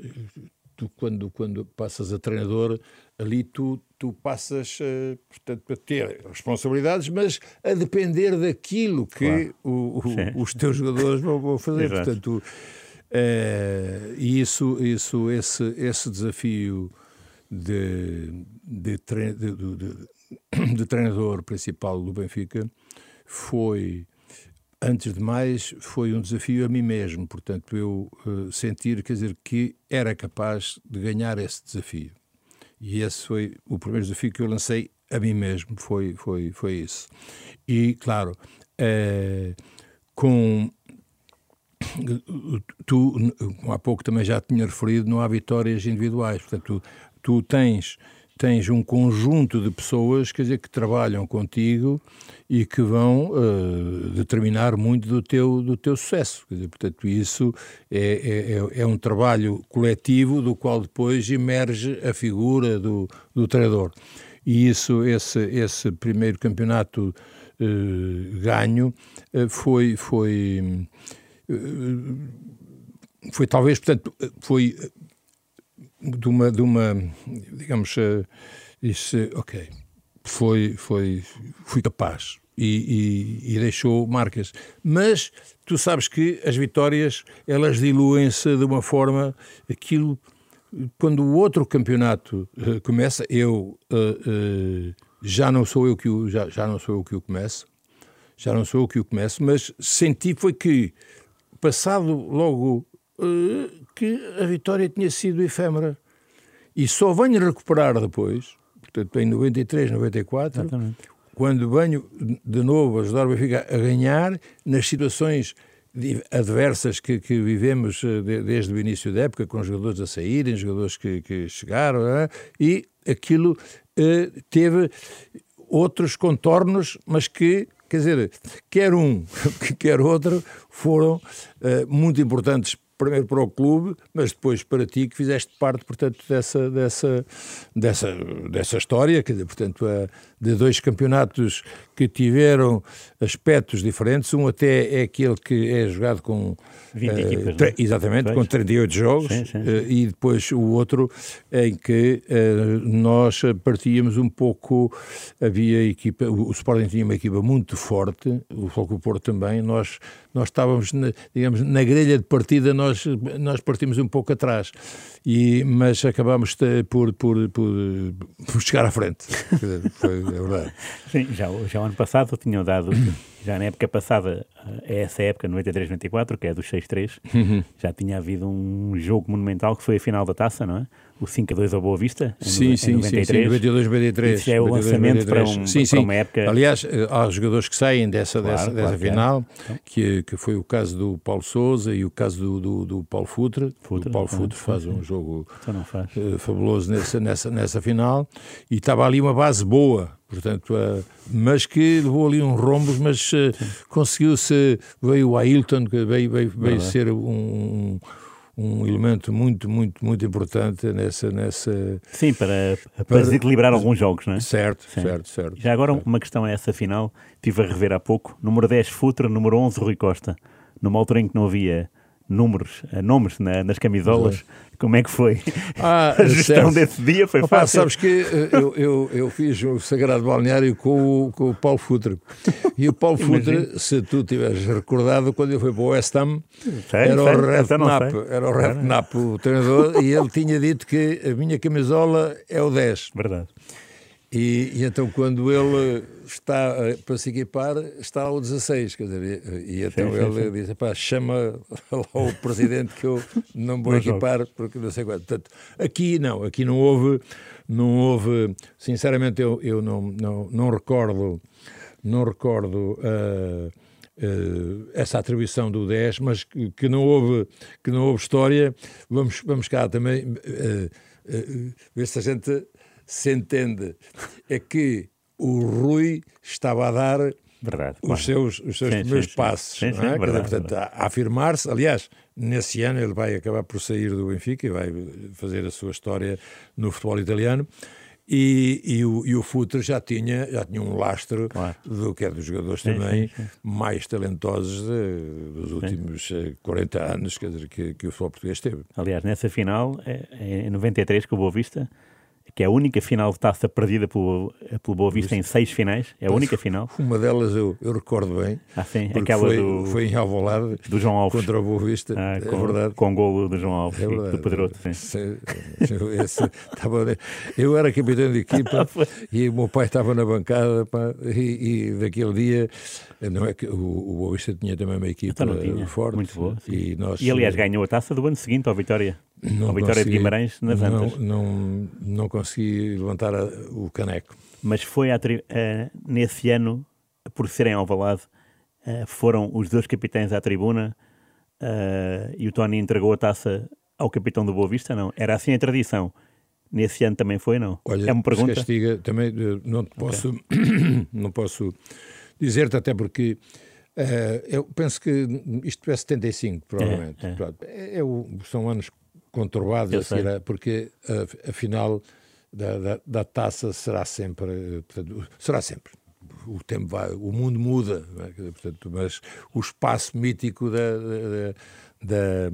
tu quando quando passas a treinador ali tu tu passas uh, portanto a ter responsabilidades, mas a depender daquilo que claro. o, o, os teus jogadores vão, vão fazer, portanto uh, e isso isso esse esse desafio de, de, de, de, de treinador principal do Benfica foi antes de mais, foi um desafio a mim mesmo. Portanto, eu uh, sentir, quer dizer, que era capaz de ganhar esse desafio. E esse foi o primeiro desafio que eu lancei a mim mesmo, foi, foi, foi isso. E, claro, uh, com. Tu, há pouco também já tinha referido, não há vitórias individuais. Portanto, tu tens tens um conjunto de pessoas quer dizer, que trabalham contigo e que vão uh, determinar muito do teu, do teu sucesso. Quer dizer, portanto, isso é, é, é, um trabalho coletivo do qual depois emerge a figura do, do treinador. E isso, esse, esse primeiro campeonato uh, ganho uh, foi, foi, foi talvez, portanto, foi de uma, de uma digamos, uh, disse, ok, foi, foi, fui capaz e, e, e, deixou marcas. Mas tu sabes que as vitórias, elas diluem-se de uma forma, aquilo, quando o outro campeonato uh, começa, eu uh, já não sou eu que o, já, já não sou eu que o começo, já não sou eu que o começo, mas senti foi que passado logo que a vitória tinha sido efêmera. E só venho recuperar depois, portanto, em 93, 94, Exatamente. quando venho de novo ajudar o Benfica a ganhar nas situações adversas que, que vivemos eh, desde o início da época, com jogadores a saírem, jogadores que, que chegaram, é? e aquilo eh, teve outros contornos, mas que, quer dizer, quer um, quer outro, foram eh, muito importantes primeiro para o clube, mas depois para ti que fizeste parte, portanto, dessa, dessa, dessa, dessa história, quer dizer, portanto, de dois campeonatos que tiveram aspectos diferentes. Um até é aquele que é jogado com 20 uh, equipas, é? exatamente, com 38 jogos, sim, sim, sim. Uh, e depois o outro em que uh, nós partíamos um pouco, havia equipa, o, o Sporting tinha uma equipa muito forte, o Foco Porto também, nós nós estávamos, na, digamos, na grelha de partida, nós, nós partimos um pouco atrás, e, mas acabámos por, por, por, por chegar à frente. Foi, é verdade. Sim, já, já o ano passado tinham dado, já na época passada, é essa época, 93-94, que é dos 6-3, uhum. já tinha havido um jogo monumental que foi a final da taça, não é? O 5 a 2 ao Boa Vista, em, sim, sim, 93. Sim, sim, 92, 93. Isso é o 92, lançamento 93. para, um, sim, para uma época... Aliás, eh, há jogadores que saem dessa, claro, dessa, claro dessa final, que, que foi o caso do Paulo Souza e o caso do, do, do Paulo Futre. Futre. O Paulo Futre faz um jogo então. Uh, fabuloso nessa, nessa, nessa final e estava ali uma base boa, portanto, uh, mas que levou ali uns rombos, mas conseguiu-se, veio o Ailton, que veio, veio, veio ser um um elemento muito, muito, muito importante nessa. nessa Sim, para, para, para desequilibrar alguns jogos, não é? Certo, Sim. certo, certo. Já agora, certo. uma questão é essa final, estive a rever há pouco. Número 10, Futra, número 11, Rui Costa. Numa altura em que não havia números, eh, nomes na, nas camisolas. Como é que foi? Ah, a gestão certo. desse dia foi Opa, fácil. Sabes que eh, eu, eu, eu fiz o Sagrado Balneário com o, com o Paulo Futre. E o Paulo Futre, se tu tiveres recordado, quando ele foi para o West Ham, sei, era, sei, o Red Knapp, era o Red Knapp, o treinador, e ele tinha dito que a minha camisola é o 10. Verdade. E, e, então, quando ele está para se equipar, está ao 16, quer dizer, e, e então sim, ele sim. diz: pá, chama lá o presidente que eu não vou equipar, porque não sei quanto. Portanto, aqui não, aqui não houve, não houve, sinceramente, eu, eu não, não, não recordo, não recordo. Uh, Uh, essa atribuição do 10, mas que, que, não houve que não houve história. Vamos vamos cá também uh, uh, ver se a gente se entende é que o Rui estava a dar verdade, os, claro. seus, os seus sim, primeiros sim, passos, sim, não é? Verdade, Portanto, a, a afirmar-se. Aliás, nesse ano ele vai acabar por sair do Benfica e vai fazer a sua história no futebol italiano. E, e, o, e o Futre já tinha, já tinha um lastro claro. do que é dos jogadores sim, também sim, sim. mais talentosos de, dos últimos 40 eh, anos quer dizer, que, que o futebol português teve. Aliás, nessa final, é, é em 93, com o Boa Vista, que é a única final de taça perdida pelo, pelo Boa Vista em seis finais, é a única final. Uma delas eu, eu recordo bem. Ah, sim, aquela foi, do, foi em Alvalade, do João Alves. contra o Boa Vista, ah, é com, verdade. Com o golo do João Alves é verdade, do Pedroto, sim. Esse, tava, eu era capitão de equipa ah, e o meu pai estava na bancada pá, e, e daquele dia, não é que o, o Boa Vista tinha também uma equipa então forte. Muito boa. E, nós, e aliás ganhou a taça do ano seguinte ao Vitória. Não a Vitória de Guimarães nas não, Antas. Não, não consegui levantar a, o caneco. Mas foi a, uh, nesse ano, por serem Alvalade, uh, foram os dois capitães à tribuna uh, e o Tony entregou a taça ao capitão do Boa Vista, não? Era assim a tradição. Nesse ano também foi, não? Olha, é uma pergunta. castiga, também não posso, okay. não posso dizer-te, até porque uh, eu penso que isto é 75, provavelmente. É, é. é, são anos conturbados, assim, porque afinal da, da, da, taça será sempre, portanto, será sempre. O tempo vai, o mundo muda, é? portanto, mas o espaço mítico da, da,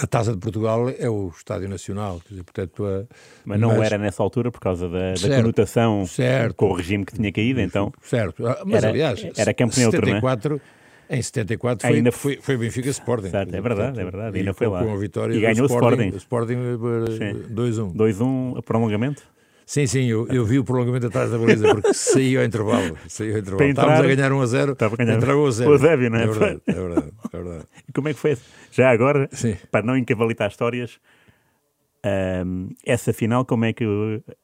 a Taça de Portugal é o Estádio Nacional, dizer, portanto... A, mas não mas, era nessa altura por causa da, certo, da conotação certo, com o regime que tinha caído, então... Certo, ah, mas era, aliás... Era campo neutro, 74, não é? Em 74 foi, ainda foi, foi Benfica Sporting. Certo, é verdade, é verdade. Ainda foi lá. Com a vitória e ganhou o Sporting. Sporting 2-1. 2-1 prolongamento? Sim, sim, eu, eu vi o prolongamento atrás da baliza, porque saiu ao intervalo. Saiu ao intervalo. Estávamos a ganhar 1 a 0, estava a ganhar entregou a 0. O Zébio, não é? É verdade, é verdade, é verdade. E como é que foi? Já agora, sim. para não encavalitar histórias, um, essa final, como é que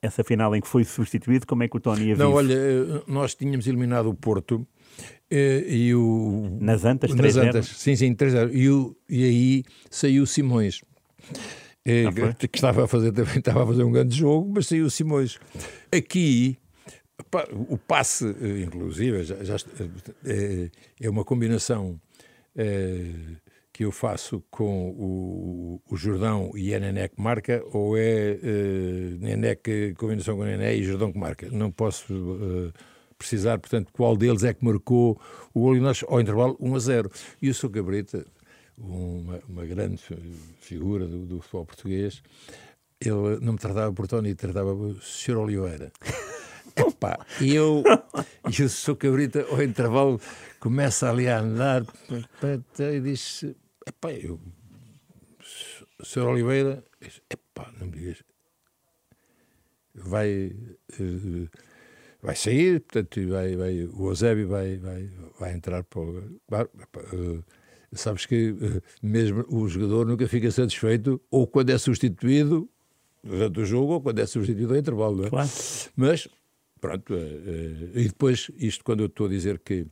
essa final em que foi substituído, como é que o Tony a Não, olha, nós tínhamos eliminado o Porto e, e o nas Antas 3 nas Antas, sim, sim, 3 e, o, e aí saiu Simões. ah, que estava a fazer também estava a fazer um grande jogo, mas saiu Simões. Aqui o passe, inclusive, já, já é, é, uma combinação é, que eu faço com o, o Jordão e é Nené que marca, ou é uh, Nené que combinação com Nené e Jordão que marca. Não posso precisar, portanto, qual deles é que marcou o gol e nós, ao intervalo 1 a 0. E o Sr. Cabrita, uma, uma grande figura do, do, futebol português, ele não me tratava por Tony, tratava por Sr. Oliveira. Epá, e eu, e o Sr. Cabrita, ao intervalo, começa ali a andar e diz: Epá, eu, Sr. Oliveira, epá, não me digas, vai, uh, vai sair, portanto, vai, vai, o Eusébio vai, vai, vai entrar para o. Claro, uh, sabes que uh, mesmo o jogador nunca fica satisfeito, ou quando é substituído durante o jogo, ou quando é substituído ao intervalo, não é? Claro. Mas, pronto, e depois, isto quando eu estou a dizer que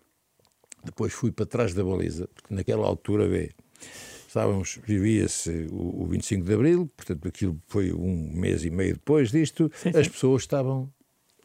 depois fui para trás da baliza, porque naquela altura, vê, estávamos, vivia-se o, o 25 de Abril, portanto aquilo foi um mês e meio depois disto, sim, as sim. pessoas estavam,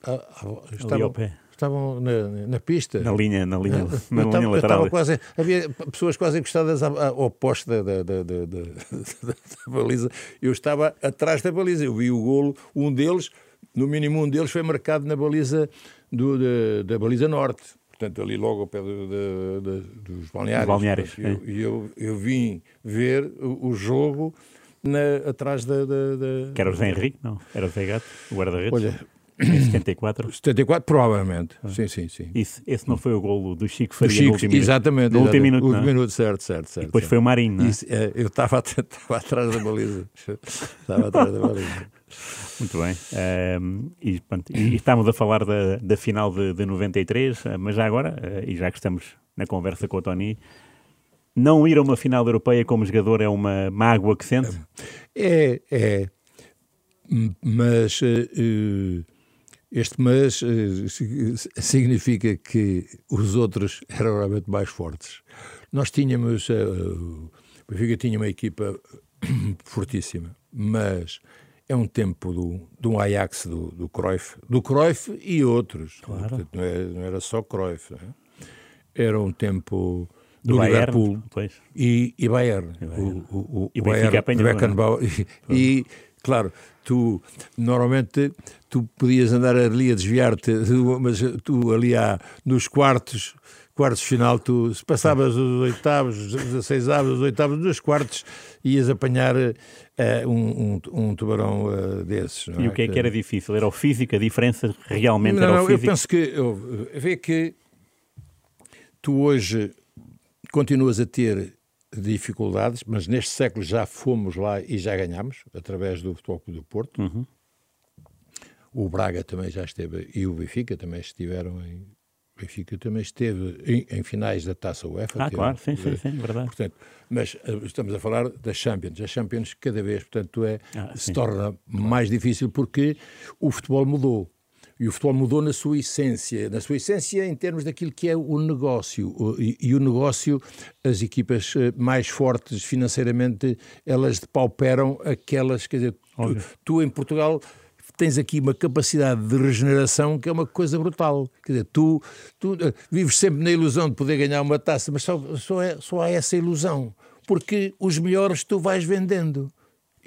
a, a, estavam, estavam na, na, pista. Na linha, na linha, na linha estava, lateral. Quase, havia pessoas quase encostadas ao poste da, da, da, da, baliza. Eu estava atrás da baliza, eu vi o golo, um deles, no mínimo um deles foi marcado na baliza do, da, da baliza norte portanto, ali logo ao pé do, do, do, dos balneários. balneários e eu, eu, eu, vim ver o, o jogo na, atrás da, da, da, Que era o Zé Henrique, não? Era o Zé Gato, o guarda-redes? Olha, em 74? 74, provavelmente. Ah. Sim, sim, sim. Isso, esse não foi o golo do Chico Faria do Chico, no último exatamente, minuto? No último minuto, último minuto, certo, certo, certo. E depois certo. foi o Marinho, é? Isso, é eu estava atrás da baliza. estava atrás da baliza. Muito bem. Um, e, pronto, e, e, estamos a falar da, da final de, de 93, mas já agora, uh, e já que estamos na conversa com o Tony, não ir a uma final europeia como jogador é uma mágoa que sente? É, é. Mas uh, este mas uh, significa que os outros eram realmente mais fortes. Nós tínhamos, o Benfica tinha uma equipa fortíssima, mas é um tempo do, do Ajax, do, do Cruyff, do Cruyff e outros. Claro. Portanto, não, era, não, era, só Cruyff. É? Era um tempo do, do Liverpool Bayern, e, e Bayern. E Bayern. O, o, o, e o Bayern, apanhou, Beckenbauer. E, e, claro, tu normalmente tu podias andar ali a desviar-te, mas tu ali há, nos quartos quartos final, tu se passavas os oitavos, os 16 avos, os oitavos, dos quartos, ias apanhar uh, um, um, um, tubarão uh, desses. e é? o que é que era difícil? Era o físico? A diferença realmente não, era não, o físico? Eu penso que, eu, vê que tu hoje continuas a ter dificuldades, mas neste século já fomos lá e já ganhamos, através do Futebol Clube do Porto. Uhum. O Braga também já esteve, e o Benfica também estiveram em Benfica também esteve em, em, finais da Taça UEFA. Ah, teve, claro, sim, sim, sim, verdade. Portanto, mas uh, estamos a falar das Champions. As Champions cada vez, portanto, é, ah, se torna mais difícil porque o futebol mudou. E o futebol mudou na sua essência, na sua essência em termos daquilo que é o negócio. E, e o negócio, as equipas mais fortes financeiramente, elas depauperam aquelas, quer dizer, tu, tu em Portugal tens aqui uma capacidade de regeneração que é uma coisa brutal. Quer dizer, tu, tu vives sempre na ilusão de poder ganhar uma taça, mas só, só, é, só há essa ilusão. Porque os melhores tu vais vendendo.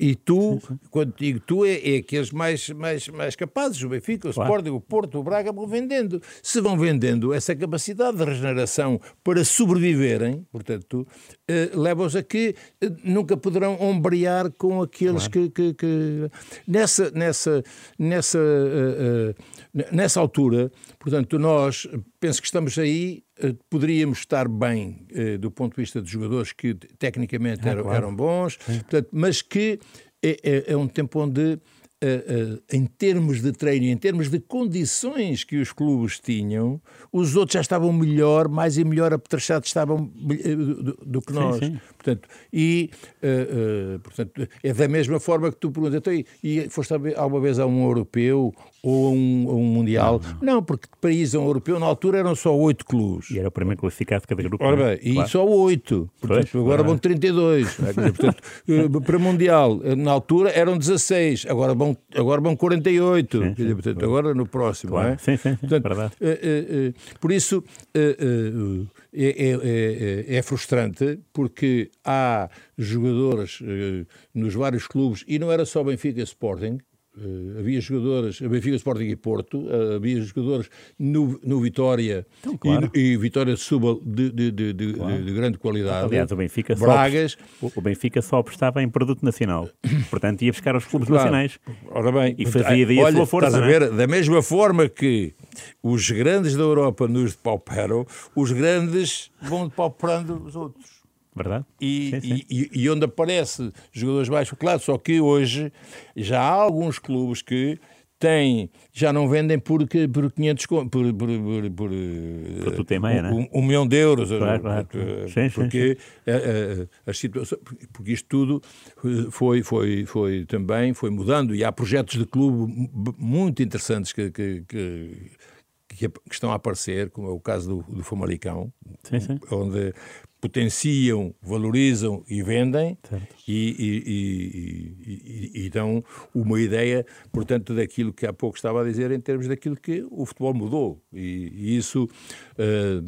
E tu, sim, sim. quando digo tu, é, é aqueles mais, mais, mais capazes, o Benfica, o claro. Sporting, o Porto, o Braga, vão vendendo. Se vão vendendo essa capacidade de regeneração para sobreviverem, portanto, eh, leva-os a que eh, nunca poderão ombrear com aqueles claro. que, que, que, Nessa, nessa, nessa, uh, uh, nessa altura, portanto, nós, penso que estamos aí poderíamos estar bem eh, do ponto de vista de jogadores que tecnicamente ah, eram, claro. eram, bons, portanto, mas que é, é, é, um tempo onde, uh, uh, em termos de treino, em termos de condições que os clubes tinham, os outros já estavam melhor, mais e melhor apetrechados estavam do, do que nós. Sim, sim. Portanto, e portanto, é da mesma forma que tu perguntas, então, e foste alguma vez a um europeu ou a um, a um Mundial. Não, não. não, porque para ir a um europeu, na altura eram só oito clubes. E era o primeiro classificado de cada grupo. Ora bem, e claro. só oito. Agora vão 32. Dizer, portanto, para Mundial, na altura, eram 16. Agora vão agora vão 48, Sim, dizer, sim. portanto, agora no próximo, Claro. não é? Sim, sim, sim, Portanto, verdade. eh, eh, eh, por isso eh, eh, é, é- é- é frustrante porque há jogadores eh, nos vários clubes e não era só Benfica e Sporting. Eh, havia jogadores, Benfica, Sporting e Porto, eh, havia jogadores no, no Vitória Então, claro. e, e Vitória de Setúbal de, de, de, de- de- de grande qualidade. Aliás, o Benfica só, Bragas, o- o Benfica só apostava em produto nacional. Portanto, ia buscar os clubes Claro. nacionais. Ora bem, E fazia daí a sua força, Estás a é? ver? Da mesma forma que os grandes da Europa nos depauperam, os grandes vão depauperando os outros. Verdade? E, Sim, sim. e- e onde aparece jogadores baixos, claro, só que hoje já há alguns clubes que têm, já não vendem por, por 500 con- por, por, por, por, eh, Por tudo e meia, não é? um, um milhão de euros Claro, claro. porque, Sim, porque eh, eh, as situações porque isto tudo eh, foi foi foi também foi mudando e há projetos de clube muito interessantes que, que, que, que que estão a aparecer como é o caso do, do Famalicão Sim, sim. onde potenciam, valorizam e vendem e, e- e- e- dão uma ideia, portanto, daquilo que há pouco estava a dizer em termos daquilo que o futebol mudou. E, isso eh,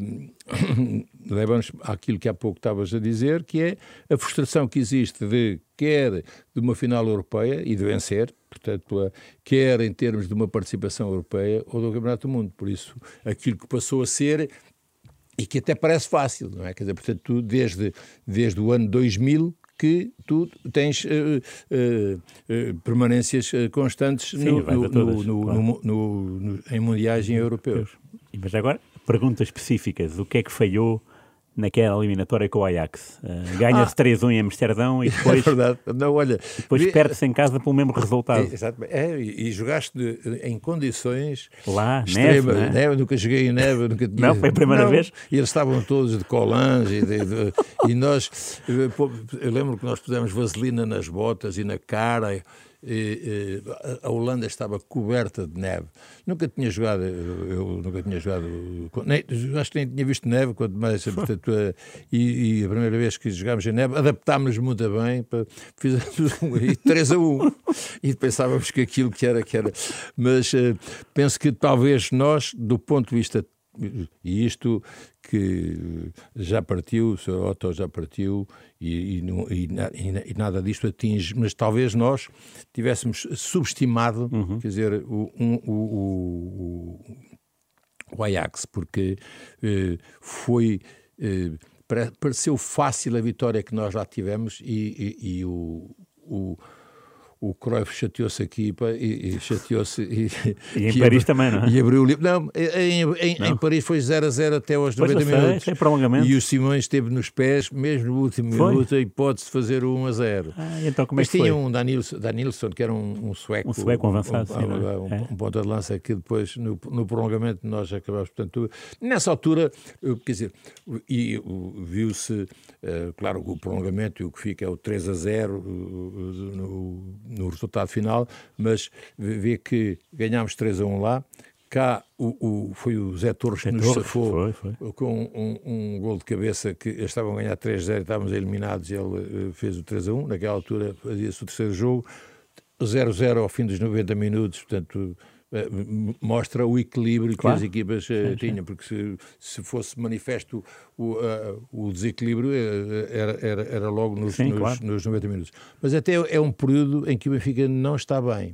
leva-nos àquilo que há pouco estavas a dizer, que é a frustração que existe de quer de uma final europeia e de vencer, portanto, quer em termos de uma participação europeia ou do Campeonato do Mundo. Por isso, aquilo que passou a ser e que até parece fácil, não é? Quer dizer, portanto, tu desde, desde o ano 2000 que tu tens eh, eh, eh, permanências constantes Sim, no, no- todas, no- claro. no- em mundiais e em europeus. Mas agora, perguntas específicas. O que é que falhou naquela eliminatória com o Ajax? Uh, Ganha-se 3-1 em Amsterdão e É depois, verdade. Não, olha, depois perde-se em casa pelo mesmo resultado. É, exatamente. É, e, e jogaste de- em condições Lá, neve, extrema. não é? neve, nunca joguei em neve. Nunca. Não, foi a primeira Não, vez? E eles estavam todos de colãs e, de- de- e nós, eh, eu lembro que nós pusemos vaselina nas botas e na cara. E- e a Holanda estava coberta de neve. Nunca tinha jogado, eu, eu nunca tinha jogado, nem, acho que nem tinha visto neve, quanto mais, portanto, eh, e, e a primeira vez que jogámos em neve, adaptámos-nos muito bem, para, fizemos um, e 3 a 1, e pensávamos que aquilo que era, que era. Mas eh, penso que talvez nós, do ponto de vista e isto que já partiu, o Sr. Otto já partiu e, e, não- e e na- nada disto atinge, mas talvez nós tivéssemos subestimado, quer dizer, o, um- o, o- o- Ajax, porque eh, foi. eh, pare- pareceu fácil a vitória que nós lá tivemos e o. o Cruyff chateou-se aqui pá, e, e chateou-se e, E em Paris também, não é? e abriu o livro. Não, em, em, em Paris foi 0 a 0 até aos Pois 90 eu sei, minutos. sem prolongamento. E o Simões esteve nos pés, mesmo no último Foi? minuto, a hipótese de fazer o 1 a 0. Ah, então como é Mas que foi? tinha um Danilson, Danilson, que era um, um sueco. Um sueco avançado, um, sim, um, não é? um, É. um ponta de lança que depois, no, no prolongamento, nós acabámos. Portanto, nessa altura, eu, quer dizer, e viu-se, eh, claro, o prolongamento e o que fica é o 3 a 0 uh, no, no resultado final, mas vê que ganhámos 3 a 1 lá. Cá o, o- foi o Zé Torres que nos Torres, safou foi, foi. com um, um gol de cabeça que eles estavam a ganhar 3-0 e estávamos eliminados e ele eh, fez o 3-1. Naquela altura fazia-se o terceiro jogo. 0-0 ao fim dos 90 minutos, portanto, mostra o equilíbrio Claro. que as equipas eh, tinham, porque se, se fosse manifesto o, eh, o desequilíbrio, eh, era, era, era logo nos, Sim, nos, claro. nos 90 minutos. Mas até é um período em que o Benfica não está bem.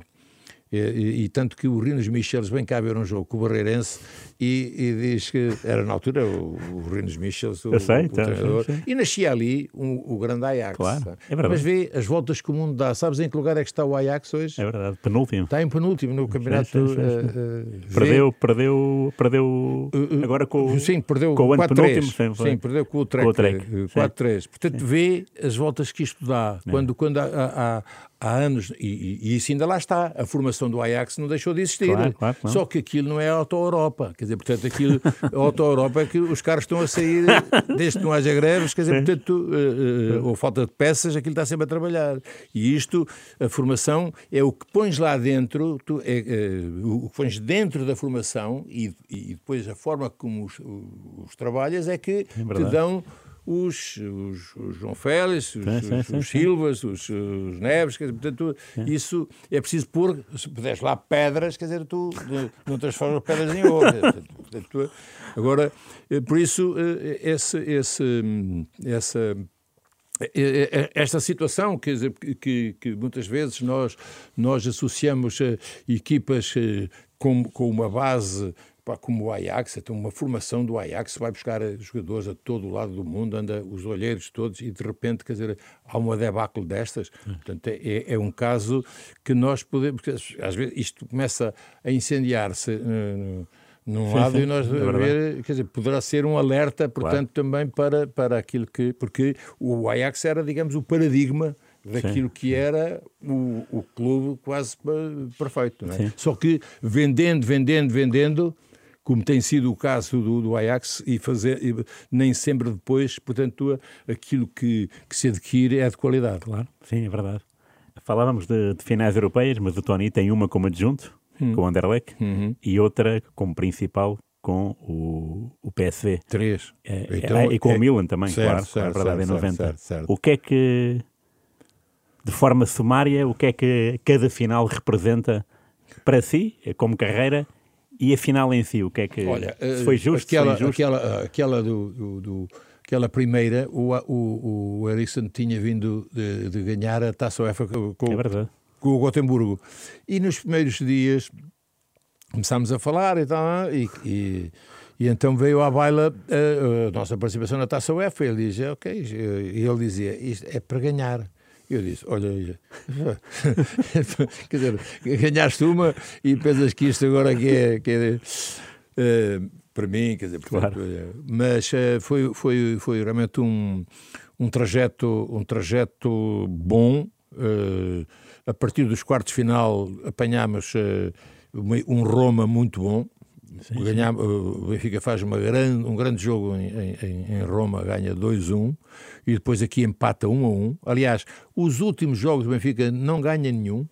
E, e- e tanto que o Rinos Micheles vem cá ver um jogo com o Barreirense e, e diz que era na altura o, o Rinos Micheles, o, sei, o então, treinador, sim, sim. e nascia ali um- o grande Ajax. Claro, é verdade. Mas vê as voltas que o mundo dá. Sabes em que lugar é que está o Ajax hoje? É verdade, penúltimo. Está em penúltimo no campeonato. sim, eh, eh, vê- Perdeu, perdeu, perdeu agora com o Sim, perdeu com o 4-3. antepenúltimo, sim, perdeu com o Trek. Com o Trek, eh, sim. 4-3. Portanto, vê as voltas que isto dá. Quando, quando há, há- há- anos, e, e- isso ainda lá está, a formação do Ajax não deixou de existir. Claro, claro. Só que aquilo não é a Auto-Europa. Quer dizer, portanto, aquilo, a Auto-Europa é que os carros estão a sair desde que não haja greves, quer dizer, Sim. portanto, eh, eh, ou falta de peças, aquilo está sempre a trabalhar. E isto, a formação, é o que pões lá dentro, tu, é, eh, o que pões dentro da formação e, e depois a forma como os, os trabalhas é que te verdade. dão os, os, os João Félix, os, sim, sim, os, Silvas, os, os, Neves, quer dizer, portanto, isso é preciso pôr, se puderes lá pedras, quer dizer, tu não transformas pedras em ouro. Portanto, agora, eh, por isso, eh, esse, esse, essa esta situação quer dizer, que, que, muitas vezes nós, nós associamos equipas com, com uma base como o Ajax, então uma formação do Ajax vai buscar jogadores a todo o lado do mundo, anda os olheiros todos e de repente, quer dizer, há uma debacle destas. Portanto, é, é um caso que nós podemos, porque às vezes isto começa a incendiar-se uh, num lado sim, e nós é ver, quer dizer, poderá ser um alerta, portanto, claro. também para, para aquilo que, porque o Ajax era, digamos, o paradigma daquilo Sim. que era o, o clube quase perfeito. É? Só que vendendo, vendendo, vendendo, como tem sido o caso do, do Ajax, e fazer e nem sempre depois, portanto, aquilo que, que se adquire é de qualidade. Claro, sim, é verdade. Falávamos de, de finais europeias, mas o Tony tem uma como adjunto, hum. com o Anderlecht, uhum. e outra como principal com o, o PSV. Três. É, então, é, e com é, o Milan também, certo, claro, certo, é verdade, certo, em 90. Certo, o que é que, de forma sumária, o que é que cada final representa para si, como carreira, e a final em si, o que é que Olha, se foi justo? Aquela, foi aquela, aquela do, do, do, aquela primeira, o, o, o Ericsson tinha vindo de, de ganhar a Taça UEFA com, com, é com o Gotemburgo. E nos primeiros dias começámos a falar e tal, e, e, e então veio à baila a, a, nossa participação na Taça UEFA. Ele dizia, ok, e ele dizia, isto é para ganhar. Eu disse, olha, quer dizer, ganhaste uma e pensas que isto agora que é, que é uh, para mim, quer dizer, portanto, claro. mas uh, foi, foi, foi realmente um, um trajeto, um trajeto bom. Uh, a partir dos quartos final apanhámos um Roma muito bom, Sim, Ganhar, o Benfica faz grande, um grande jogo em, em, em Roma, ganha 2-1 e depois aqui empata 1 a 1. Aliás, os últimos jogos do Benfica não ganha nenhum,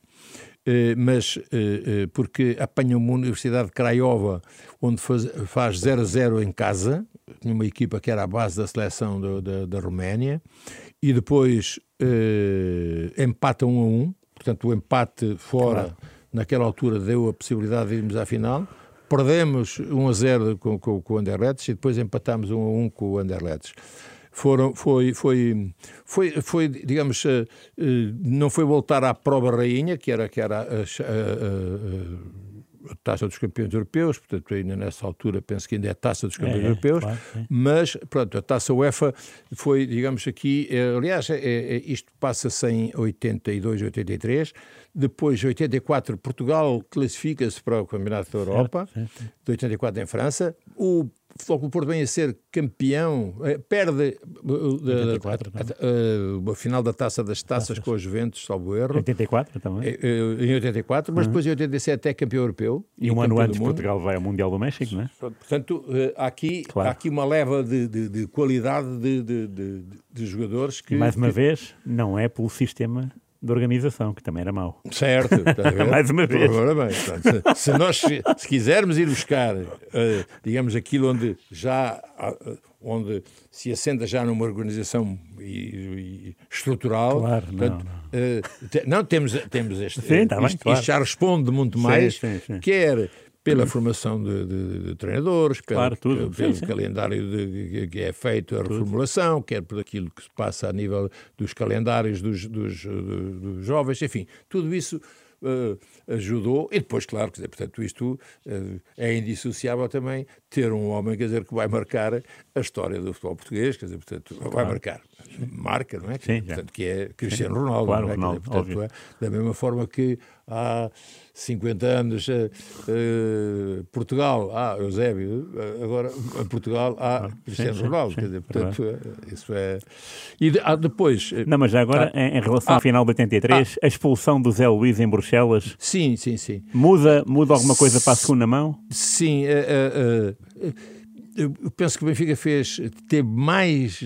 eh, mas eh, eh, porque apanha uma Universidade de Craiova, onde faz 0 a 0 em casa, tinha uma equipa que era a base da seleção do, da, da Roménia, e depois empata 1 a 1. Portanto, o empate fora, claro. naquela altura, deu a possibilidade de irmos à final Perdemos 1 a 0 com, com, com o Anderlecht e depois empatámos 1 a 1 com o Anderlecht. Foram, foi, foi, foi, foi, digamos, uh, uh, não foi voltar à prova rainha, que era, que era a, a, a, a taça dos campeões europeus, portanto, ainda nessa altura penso que ainda é a taça dos campeões é, europeus, claro, mas, pronto, a taça UEFA foi, digamos, aqui, é, aliás, é, é, isto passa-se em 82, 83, depois, 84, Portugal classifica-se para o Campeonato da Europa, certo, certo. de 84 em França, o Futebol Clube Porto vem a ser campeão, eh, perde uh, a, a, a, final da Taça das Taças com os Juventus, salvo erro. 84 também. Eh, em 84, mas uhum. depois em 87 é campeão europeu. E, um ano antes Portugal vai ao Mundial do México, não é? Portanto, há aqui, há aqui uma leva de, de, de qualidade de, jogadores que... Mais uma vez, não é pelo sistema de organização, que também era mau. Certo, mais uma vez. Agora bem, se, se, nós se quisermos ir buscar, uh, digamos, aquilo onde já uh, onde se assenta já numa organização e, e estrutural, claro, portanto, não, não. Uh, te, não, temos, temos este, sim, tá isto, claro. isto já responde muito mais, sim, sim, quer pela formação de, de, de treinadores, claro, pelo, tudo. pelo sim, calendário de, que é feito, a reformulação, quer por aquilo que se passa a nível dos calendários dos, dos, dos jovens, enfim, tudo isso uh, ajudou. E depois, claro, quer dizer, portanto, isto uh, é indissociável também ter um homem, quer dizer, que vai marcar a história do futebol português, quer dizer, portanto, claro. vai marcar. Marca, não é? Sim, portanto, que é Cristiano Ronaldo. Claro, é? Ronaldo, dizer, portanto, é, da mesma forma que há 50 anos uh, uh, Portugal há Eusébio, agora Portugal há Cristiano sim, Ronaldo. Quer dizer, portanto, é, isso é. E de, ah, depois. Não, mas já agora, tá. em, em, relação ah, ao final de 83, ah, a expulsão do Zé Luís em Bruxelas. Sim, sim, sim. Muda, muda alguma coisa para a segunda mão? Sim. Uh, eu penso que o Benfica fez, teve mais,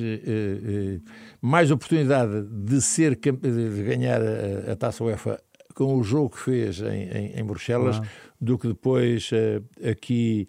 mais oportunidade de ser de ganhar a, a taça UEFA com o jogo que fez em, em, em Bruxelas do que depois aqui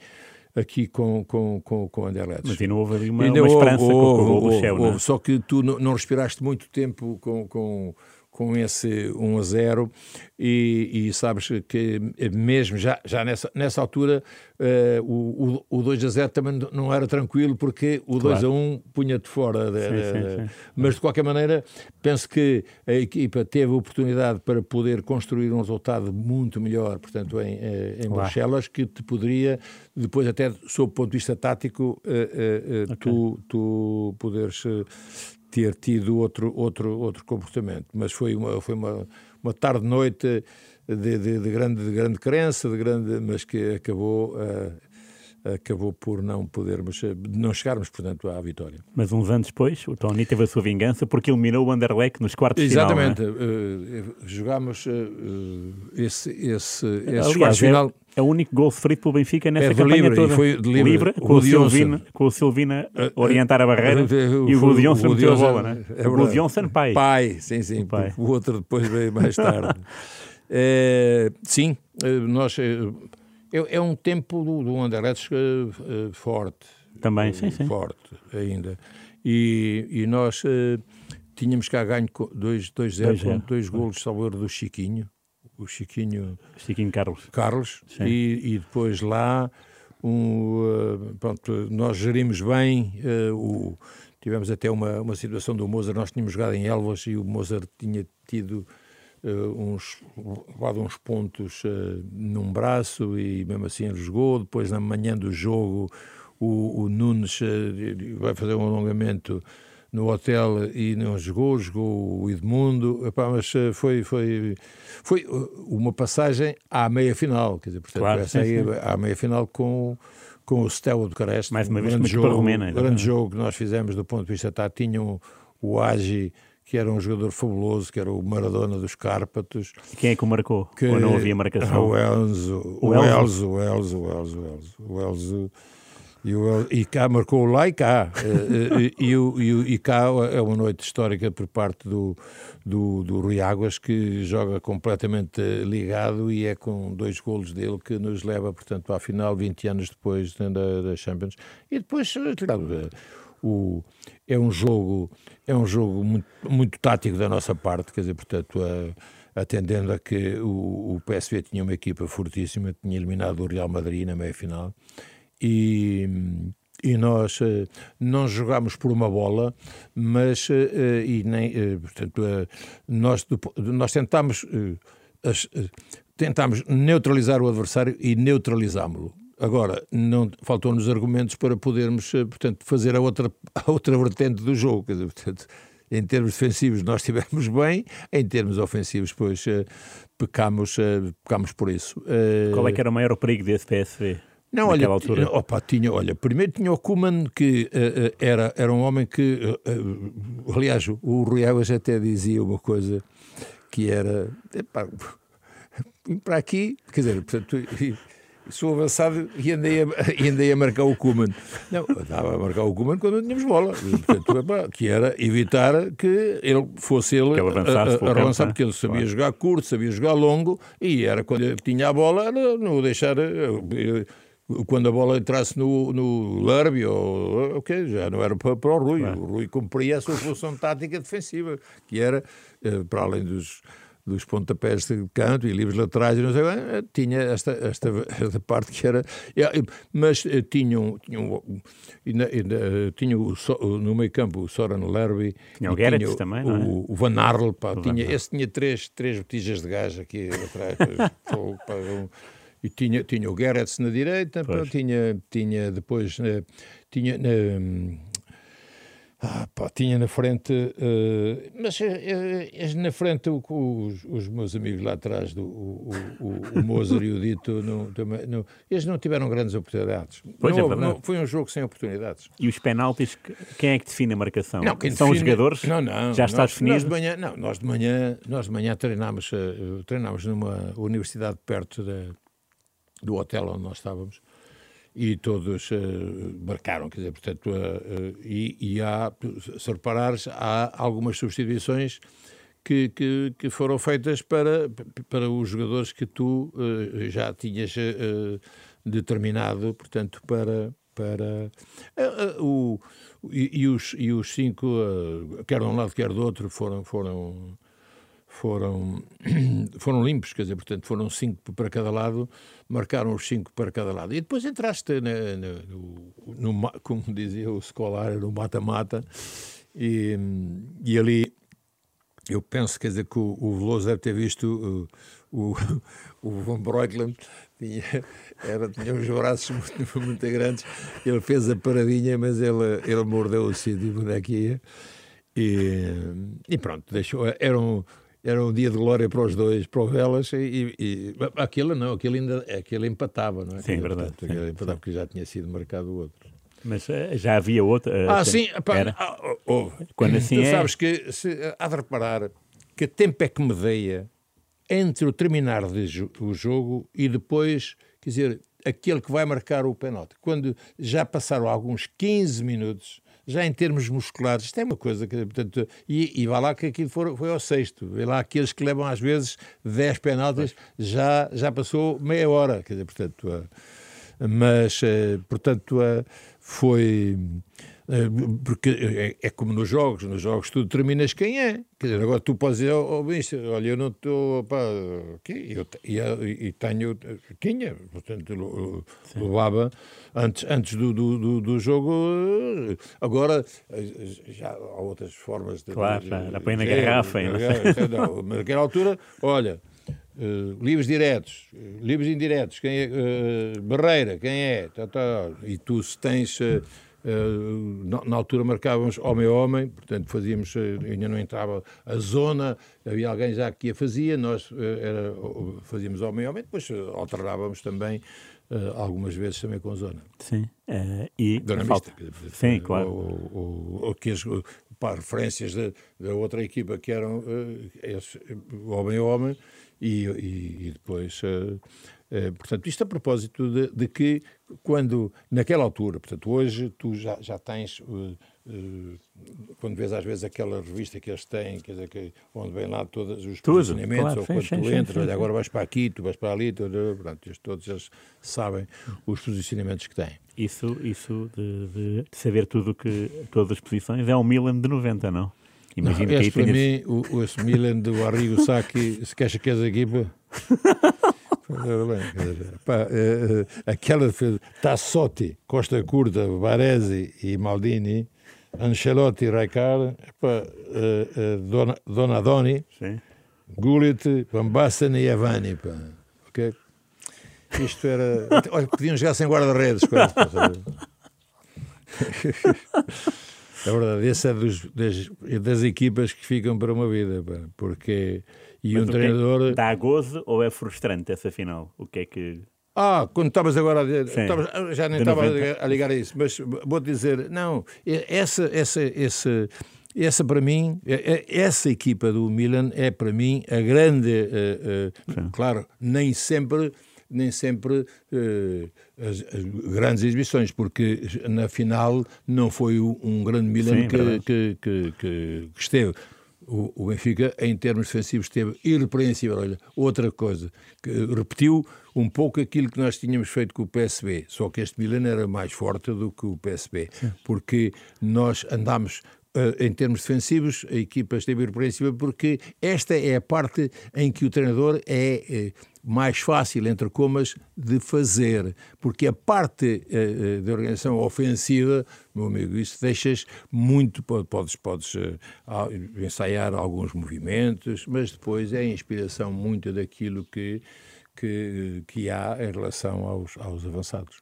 aqui com, com, com, com Anderlecht. Mas ainda houve ali uma, uma esperança houve, com, o não é? Só que tu não, não respiraste muito tempo com, com com esse 1 a 0 e, e sabes que mesmo já, já nessa, nessa altura uh, o, o, o 2 a 0 também não era tranquilo porque o claro. 2 a 1 punha-te fora. De, sim, sim, sim. Mas de qualquer maneira penso que a equipa teve a oportunidade para poder construir um resultado muito melhor, portanto em, eh, em claro. Bruxelas, que te poderia depois até sob o ponto de vista tático uh, uh, okay. tu, tu poderes ter tido outro, outro, outro comportamento. Mas foi uma, foi uma, uma tarde-noite de, de, de, grande, de grande crença, de grande, mas que acabou. Uh, acabou por não podermos, não chegarmos, portanto, à vitória. Mas uns anos depois, o Tony teve a sua vingança porque eliminou o Anderlecht nos quartos de final. Exatamente. Uh, jogámos uh, esse, esse, esse quartos é final. É o único gol sofrido pelo Benfica nessa é campanha livre, toda. Foi de livre, livre com, o Silvina, com o Silvina a orientar a barreira uh, e o Gudjonsen meteu a bola, né? É o Gudjonsen pai. Pai, sim, sim. Pai. O outro depois veio mais tarde. é, sim, nós... É, é um tempo do, do Anderlecht uh, forte. Também, sim, sim. Forte ainda. E, e nós uh, tínhamos cá ganho 2-0 com dois golos de salvador do Chiquinho. O Chiquinho... Chiquinho Carlos. Carlos. E, e, depois lá... Um, uh, pronto, nós gerimos bem o, tivemos até uma, uma situação do Mozart, nós tínhamos jogado em Elvas e o Mozart tinha tido uh, uns, levado uns pontos uh, num braço e mesmo assim ele jogou. Depois, na manhã do jogo, o, o Nunes uh, vai fazer um alongamento no hotel e não jogou, jogou o Edmundo, Epá, mas foi, foi, foi uma passagem à meia-final, quer dizer, portanto, claro, essa aí, à meia-final com, com o Steaua do Careste. Mais uma vez, grande jogo, romena, grande jogo que nós fizemos do ponto de vista tá, tinham o Agi que era um jogador fabuloso, que era o Maradona dos Cárpatos. Quem é que o marcou? Que, Ou não havia marcação? O Elzo, o Elzo, o Elzo, o Elzo, o Elzo, o Elzo. E, o, e cá marcou lá e cá. Eh, eh, e, e, e, cá é uma noite histórica por parte do, do, do Rui Águas, que joga completamente ligado e é com dois golos dele que nos leva, portanto, à final, 20 anos depois da, da Champions. E depois, claro, o, é um jogo, é um jogo muito, muito tático da nossa parte, quer dizer, portanto, a, atendendo a que o, o PSV tinha uma equipa fortíssima, tinha eliminado o Real Madrid na meia-final, e, e nós uh, não jogámos por uma bola, mas uh, e nem, portanto, nós, nós tentámos, tentámos neutralizar o adversário e neutralizámo-lo. Agora, não faltou-nos argumentos para podermos, eh, portanto, fazer a outra, a outra vertente do jogo. Quer dizer, portanto, em termos defensivos nós estivemos bem, em termos ofensivos, pois, uh, pecamos, uh, pecamos por isso. Uh, Qual é que era o maior perigo desse PSV? Não, olha, altura? Opa, tinha, olha, primeiro tinha o Kuman, que uh, era, era um homem que, aliás, o Rui Águas até dizia uma coisa que era, epá, para aqui, quer dizer, portanto, sou avançado e andei a, e andei a marcar o Kuman. Não, estava a marcar o Kuman quando não tínhamos bola. Portanto, que era evitar que ele fosse ele, a, a, relançar, porque ele sabia claro. jogar curto, sabia jogar longo, e era quando ele tinha a bola, era não deixar. Eh, quando a bola entrasse no, no Lerby, ou ok, já não era para, para o Rui. Claro. O Rui cumpria a sua função tática defensiva, que era, eh, para além dos dos pontapés de canto e livros laterais e não sei, eh, tinha esta, esta, esta parte que era. Mas eh, tinham. tinha o, no meio campo o Soran Lerby. Tinha o Gerrits também, não é? O, o Van Arl, pá, o tinha, Van esse tinha três, três botijas de gás aqui atrás. pá, um, e tinha, tinha o Gerrits na direita, pá, tinha, tinha depois. Eh, tinha. Ah, pá, tinha na frente, uh, mas uh, na frente o, os, os, meus amigos lá atrás, do, o, o, o Mozart e o Dito, não, também, não, eles não tiveram grandes oportunidades. Pois não, é não, foi um jogo sem oportunidades. E os penaltis, quem é que define a marcação? Não, São define... os jogadores? Não, não. Já está definido? Nós de manhã, não, nós de manhã, nós de manhã treinámos, treinámos numa universidade perto da, do hotel onde nós estávamos e todos uh, marcaram, quer dizer, portanto, uh, uh, e, e, há, se reparares, há algumas substituições que, que, que, foram feitas para, para os jogadores que tu já tinhas determinado, portanto, para. para o, e, e, os, e os cinco, quer de um lado, quer do outro, foram. foram foram, foram limpos, quer dizer, portanto, foram cinco para cada lado, marcaram os cinco para cada lado. E depois entraste na, na, no, no, como dizia o escolar, no mata-mata, e, e ali eu penso, quer dizer, que o, o Veloso deve ter visto o, o, o Van Breukelen, tinha, era, tinha uns braços muito, muito grandes, ele fez a paradinha, mas ele, ele mordeu o sítio que ia. E, e pronto, deixou, era um, era um dia de glória para os dois, para o Velas, e, e aquele não, aquele ainda aquele empatava, não é? Sim, verdade. Portanto, sim, empatava sim. porque já tinha sido marcado o outro. Mas uh, já havia outra. Uh, ah, sim, pá, era? Ah, oh, oh. quando assim tu é... sabes que se, há de reparar que tempo é que me deia entre o terminar de, o jogo e depois, quer dizer, aquele que vai marcar o pênalti. Quando já passaram alguns 15 minutos, já em termos musculares, isto é uma coisa que, portanto, e, e vá lá que aquilo foi, foi ao sexto, vê lá aqueles que levam às vezes 10 penaltis, já, já passou meia hora, quer dizer, portanto, uh, mas, uh, portanto, uh, foi eh, porque é, é, como nos jogos, nos jogos tu determinas quem é. Quer dizer, agora tu podes dizer, oh, oh olha, eu não estou, pá, okay, eu, e, e, tenho, tinha, portanto, levava antes, antes do, do, do, jogo, agora já há outras formas de... Claro, já põe na garrafa. Não, naquela altura, olha... Uh, livros diretos, uh, livros indiretos, quem é, uh, Barreira, quem é, tá, tá, e tu se tens eh, na altura marcávamos homem a homem, portanto fazíamos, eh, ainda não entrava a zona, havia alguém já que a fazia, nós eh, era, fazíamos homem a homem, depois alternávamos também algumas vezes também com zona. Sim, uh, e Dona falta. Mista, Sim, claro. Ou, ou, que as, pá, referências da, da, outra equipa que eram uh, esse, homem a homem e, e, e depois uh, eh, portanto, isto a propósito de, de, que, quando, naquela altura, portanto, hoje tu já, já tens, uh, uh, quando vês às vezes aquela revista que eles têm, quer dizer, que, onde vem lá todos os Tudo, posicionamentos, claro, ou quando sim, tu sim, entras, olha, agora vais para aqui, tu vais para ali, tu, portanto, todos eles sabem os posicionamentos que têm. Isso, isso de, de saber tudo que, todas as posições, é o Milan de 90, não? Imagina que aí para mim, o, esse Milan do Arrigo Sacchi, se queixa que és a equipa... Pá, eh, aquela Tassotti, Costa Curta, Baresi e Maldini, Ancelotti, pá, eh, eh, Dona, Donadoni, Gullit, Van Basten e Avani. Pá. Okay? Isto era. Olha, podiam jogar sem guarda-redes. É verdade, esse é dos, das, das, equipas que ficam para uma vida, pá, porque e Mas um treinador. É dá gozo ou é frustrante essa final? O que é que. Ah, quando estavas agora a dizer, já nem estava a ligar a isso, mas vou-te dizer, não, essa, essa, essa, essa para mim, essa equipa do Milan é para mim a grande, uh, uh, claro, nem sempre nem sempre uh, as, as, grandes exibições, porque na final não foi um grande Milan Sim, que, que, que, que, esteve o, o, Benfica, em termos defensivos, esteve irrepreensível. Olha, outra coisa, que repetiu um pouco aquilo que nós tínhamos feito com o PSB, só que este Milan era mais forte do que o PSB, Sim. porque nós andámos Uh, em termos defensivos, a equipa esteve irrepreensível porque esta é a parte em que o treinador é uh, mais fácil, entre comas, de fazer, porque a parte uh, da organização ofensiva, meu amigo, isso deixas muito, podes, podes uh, ensaiar alguns movimentos, mas depois é a inspiração muito daquilo que, que, que há em relação aos, aos avançados.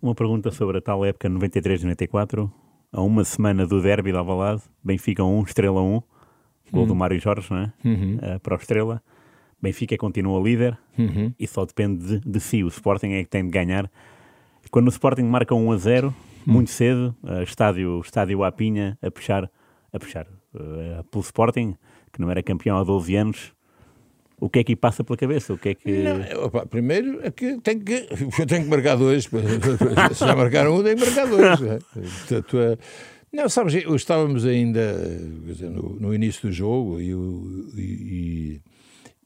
Uma pergunta sobre a tal época 93-94, a uma semana do derby da Alvalade, Benfica 1, Estrela 1, gol do uhum. Mário Jorge, não é? Uhum. Uh, para o Estrela. Benfica continua líder uhum. e só depende de, de, si. O Sporting é que tem de ganhar. Quando o Sporting marca 1 a 0, uhum. muito cedo, uh, estádio, estádio Apinha a puxar, a puxar uh, pelo Sporting, que não era campeão há 12 anos. O que é que passa pela cabeça? O que é que... Não, opa, primeiro é que, tenho que eu tenho que marcar dois. Se já marcaram um, tenho que marcar dois. É? Portanto, é... Não, sabes, estávamos ainda dizer, no, no, início do jogo e, e,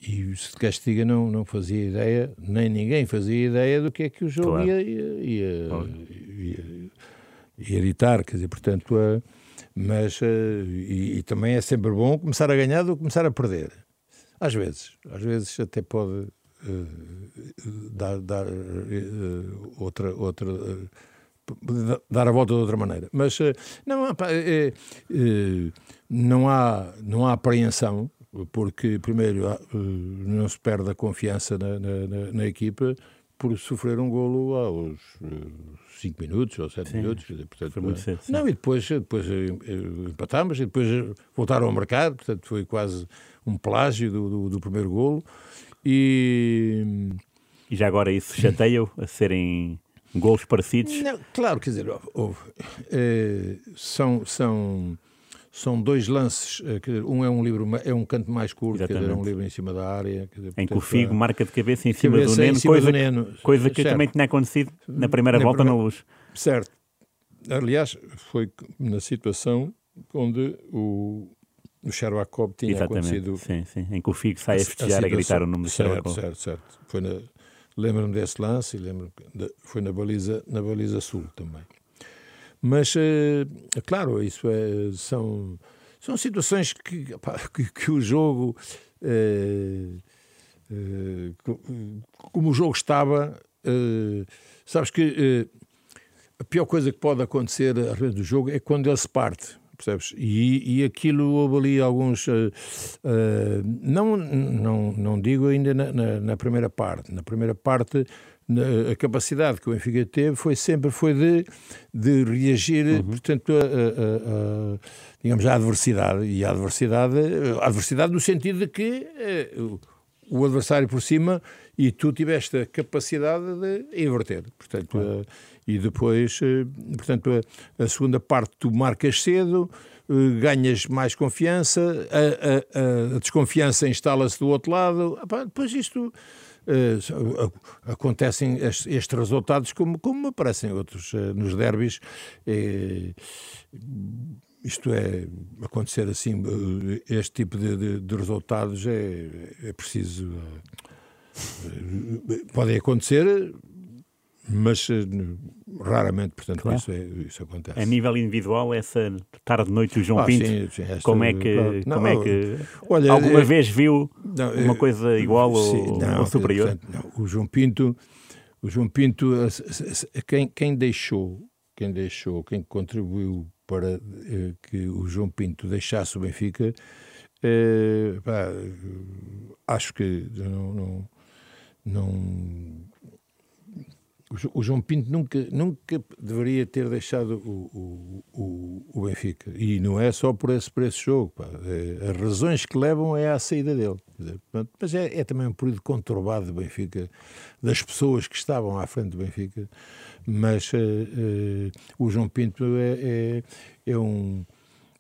e se de Castiga não, não fazia ideia, nem ninguém fazia ideia do que é que o jogo claro. ia, ia, ia, ia, editar, quer dizer, portanto, uh, mas, uh, e, e, também é sempre bom começar a ganhar do que começar a perder. Às vezes, às vezes até pode uh, dar, dar outra, outra dar a volta de outra maneira. Mas não, há, não, há, não há apreensão porque, primeiro, eh, não se perde a confiança na, na, na equipa por sofrer um golo aos 5 eh, minutos ou 7 minutos. Portanto, foi muito cedo. Não, e depois, depois eh, empatámos e depois voltaram ao mercado, portanto foi quase um plágio do, do, do primeiro golo. E... e já agora isso chateia a serem golos parecidos? Não, claro, quer dizer, houve, é, são, são são dois lances, eh, dizer, um é um livro, é um canto mais curto, dizer, é um livro em cima da área. Dizer, em que o Figo é, marca de cabeça em cima cabeça do Neno, cima coisa, do Neno, coisa que certo. também tinha acontecido na primeira na volta primeira, na luz. Certo. Aliás, foi na situação onde o, o Sherwakov tinha Exatamente. acontecido. Sim, sim, em que o Figo sai a festejar, a, a gritar o nome do Sherwakov. Certo, certo, certo. Foi na, lembro-me desse lance e lembro foi na baliza, na baliza sul também. Mas, eh, claro, isso é, são, são situações que, que, que o jogo, é, é, como o jogo estava, sabes que a pior coisa que pode acontecer às vezes do jogo é quando ele se parte. Percebes? E, e aquilo houve ali alguns. Uh, uh, não, não, não digo ainda na, na, na, primeira parte. Na primeira parte a capacidade que o Benfica teve foi sempre foi de, de reagir, uhum. portanto, a, a, a, digamos, à adversidade. E a adversidade, a adversidade no sentido de que eh, o adversário por cima e tu tiveste a capacidade de inverter. Portanto, claro. e depois, eh, portanto, a, segunda parte tu marcas cedo, eh, ganhas mais confiança, a, desconfiança instala-se do outro lado. Depois isto acontecem estes, resultados como, como aparecem outros uh, nos derbys. Uh, isto é, acontecer assim, este tipo de, de, de resultados é, é preciso. podem acontecer, mas raramente, portanto, claro. isso, é, isso acontece. A nível individual, essa tarde-noite o João ah, Pinto, sim, sim, esta, como é que, não, como é que olha, alguma é, vez viu não, uma é, coisa igual sim, ou, não, ou, superior? Portanto, o João Pinto, o João Pinto, quem, quem deixou, quem deixou, quem contribuiu para eh, que o João Pinto deixasse o Benfica, eh, pá, acho que não, não o João Pinto nunca, nunca deveria ter deixado o, o, o, Benfica. E não é só por esse, por esse jogo. É, as razões que levam é à saída dele. Dizer, mas é, é, também um período conturbado do Benfica, das pessoas que estavam à frente do Benfica. Mas uh, uh, o João Pinto é, é, é um.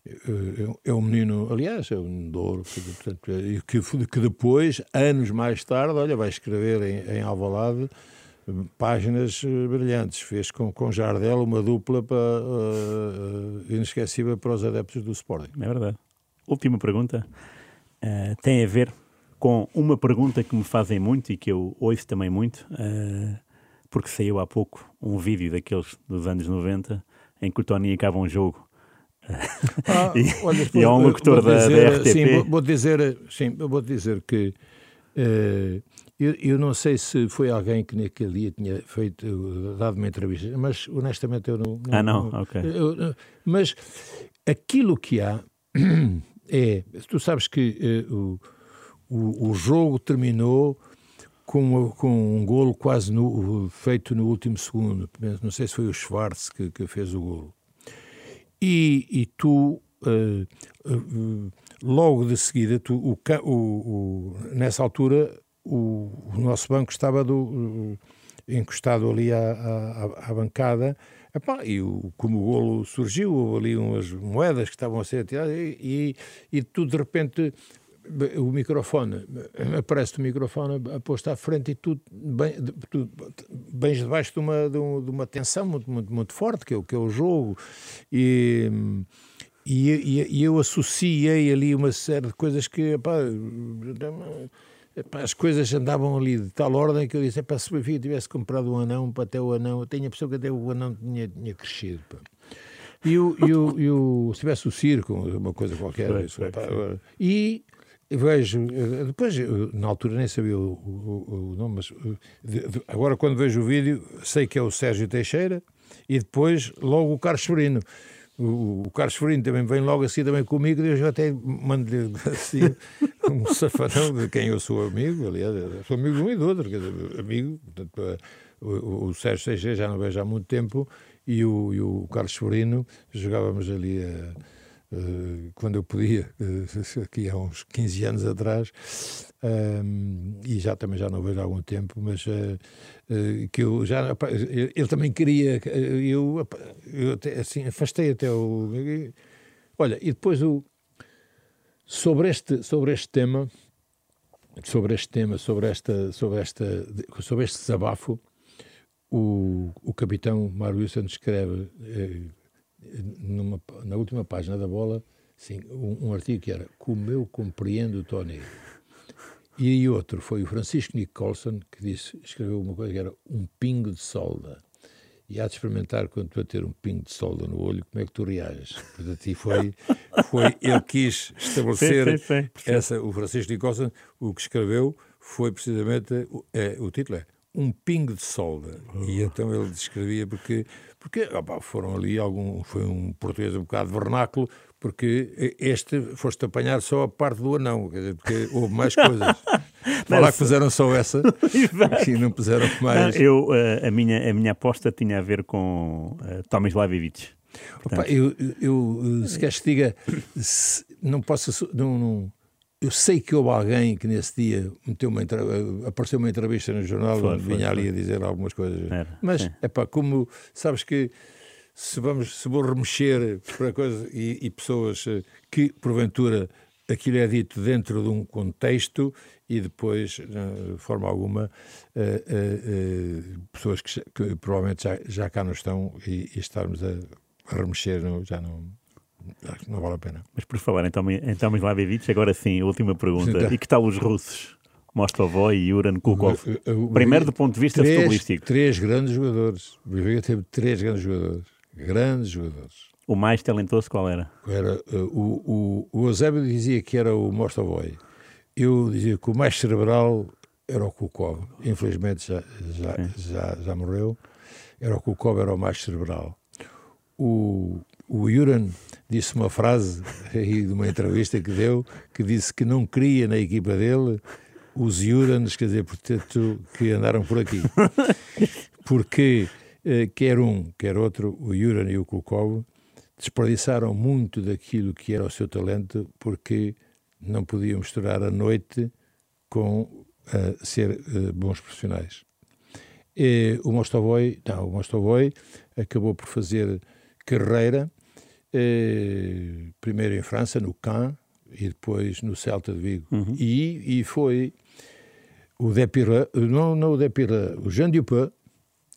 É, é um menino, aliás, é um douro, portanto, que, que depois, anos mais tarde, olha, vai escrever em, em Alvalade páginas eh, brilhantes. Fez com, com Jardel uma dupla para, uh, inesquecível para os adeptos do Sporting. É verdade. Última pergunta. Uh, tem a ver com uma pergunta que me fazem muito e que eu ouço também muito, uh, porque saiu há pouco um vídeo daqueles dos anos 90 em que o Tony acaba um jogo ah, e, olha, e é um locutor da, da, RTP. Sim, vou dizer, sim, vou dizer que uh, eu, eu, não sei se foi alguém que naquele dia tinha feito, dado uma entrevista, mas honestamente eu não. não ah, não? não ok. Eu, mas aquilo que há é. Tu sabes que uh, o, o, jogo terminou com, com um golo quase no, feito no último segundo. Não sei se foi o Schwartz que, que fez o golo. E, e tu. Uh, logo de seguida, tu, o, o, nessa altura, o, nosso banco estava do, encostado ali à, à, à bancada. Epá, e o, como o golo surgiu, houve ali umas moedas que estavam a ser atiradas e, e, e tudo de repente o microfone, aparece o microfone posto à frente e tudo bem, bem debaixo de uma, de, uma tensão muito, muito, muito forte, que é, que é o jogo. E, e, e, eu associei ali uma série de coisas que, as coisas andavam ali de tal ordem que eu disse: se o Benfica tivesse comprado um anão, para até o anão, eu tenho a pessoa que até o anão tinha, tinha crescido. Pá. E, o, e, o, e o, se tivesse o circo, uma coisa qualquer, isso, pá, e vejo, depois, na altura nem sabia o, o- o nome, mas de- de- agora quando vejo o vídeo, sei que é o Sérgio Teixeira e depois logo o Carlos Ferino. O, Carlos Ferino também vem logo assim também comigo, e eu já até mando-lhe assim, um safanão de quem eu sou amigo, aliás, sou amigo de um e do outro, quer dizer, amigo, portanto, o, o- Sérgio Teixeira já não vejo há muito tempo e o, e o Carlos Ferino jogávamos ali a quando eu podia, uh, aqui há uns 15 anos atrás, um, e já também já não vejo há algum tempo, mas uh, que eu já, ele, também queria, eu, eu até, assim, afastei até o. Olha, e depois o. Sobre este, sobre este tema, sobre este tema, sobre esta, sobre esta, sobre este desabafo, o, o capitão Mário Wilson escreve eh, numa, na última página da bola sim, um, um artigo que era Como eu compreendo o Tony. E outro foi o Francisco Nicholson que disse, escreveu uma coisa que era um pingo de solda. E há de experimentar quando tu a ter um pingo de solda no olho, como é que tu reages? Portanto, e foi, foi ele quis estabelecer Sim, sim, sim, essa, o Francisco Nicholson, o que escreveu foi precisamente, é, o título é Um Pingo de Solda. E então ele descrevia porque, porque opá, foram ali algum, foi um português um bocado vernáculo, porque este foste apanhar só a parte do anão, quer dizer, porque houve mais coisas. Lá que fizeram só essa e não puseram Não, mais. eu, eh, a, minha, a minha aposta tinha a ver com uh, Tomislavic. Opa, eu, eu, eu, se queres que diga, se- não posso. Não, não- eu sei que houve alguém que nesse dia meteu uma, apareceu uma entrevista no jornal Foi, onde foi, vinha ali foi. a dizer algumas coisas. Era, Mas, é pá, como sabes que se, vamos, se vou remexer para coisa e, e pessoas eh, que, porventura, aquilo é dito dentro de um contexto e depois, eh, de forma alguma, eh, eh, eh, pessoas que, que provavelmente já, já cá não estão e, e estarmos a, a remexer não, já não, acho que não vale a pena. Mas por falar em, Tomi, em Tomislavic, agora sim, a última pergunta. E que tal os russos? Mostovoi e Yuran Kukov. Primeiro do ponto de vista três, futebolístico. Três grandes jogadores. O Benfica teve três grandes jogadores. Grandes jogadores. O mais talentoso qual era? Era, uh, o, o, o Eusébio dizia que era o Mostovoy. Eu dizia que o mais cerebral era o Kukov. Infelizmente já, já, já, já morreu. Era o Kukov, era o mais cerebral. O, o Juran disse uma frase aí de uma entrevista que deu, que disse que não queria na equipa dele os Jurans, quer dizer, portanto, que andaram por aqui. Porque eh, quer um, quer outro, o Juran e o Kukov, desperdiçaram muito daquilo que era o seu talento porque não podiam misturar a noite com eh, ser eh, bons profissionais. E o Mostovoy, não, o Mostovoy acabou por fazer carreira, eh, primeiro em França, no Caen, e depois no Celta de Vigo. E, e foi o Depira, não, não o Depira, o Jean Dupin,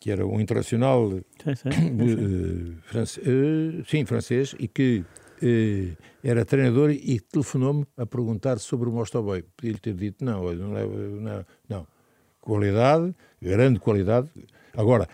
que era um internacional Sim, sim. eh, france- eh, sim, francês, e que eh, era treinador e telefonou-me a perguntar sobre o Mostoboy. Podia-lhe ter dito, não, não, não, não. Qualidade, grande qualidade. Agora,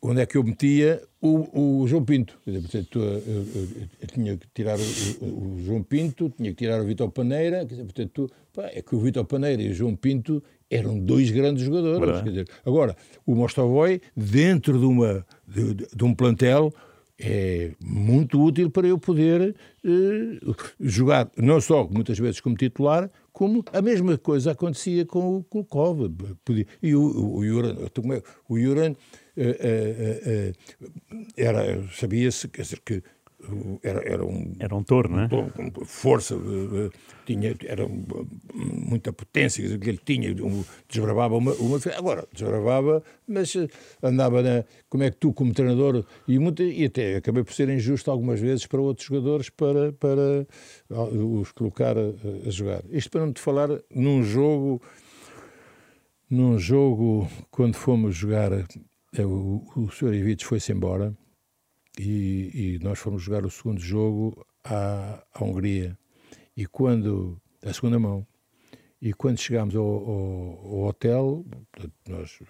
onde é que eu metia o, o João Pinto? Quer dizer, portanto, eu, eu- eu tinha que tirar o, o- João Pinto, tinha que tirar o Vitor Paneira, quer dizer, portanto, pá, é que o Vitor Paneira e o João Pinto eram dois grandes jogadores. Dizer, agora, o Mostovoy, dentro de, uma, de, de- um plantel, é muito útil para eu poder eh, jogar, não só muitas vezes como titular, como a mesma coisa acontecia com o Kulkov. E o, o, o Juran, como é- o era, sabia-se, quer dizer, que era, era um Era um touro, não é? Com força, eh, eh, tinha, era um, muita potência dizer, que ele tinha, um, desbravava uma, uma. Agora, desbravava, mas eh, andava na. Como é que tu, como treinador, e, muita, e até acabei por ser injusto algumas vezes para outros jogadores para, para ah, os colocar a, a jogar. Isto para não te falar num jogo. Num jogo, quando fomos jogar, eh, o, Sr. Ivites foi-se embora e, e nós fomos jogar o segundo jogo à, à Hungria. E quando, a segunda mão, E quando chegámos ao, ao, ao hotel, nós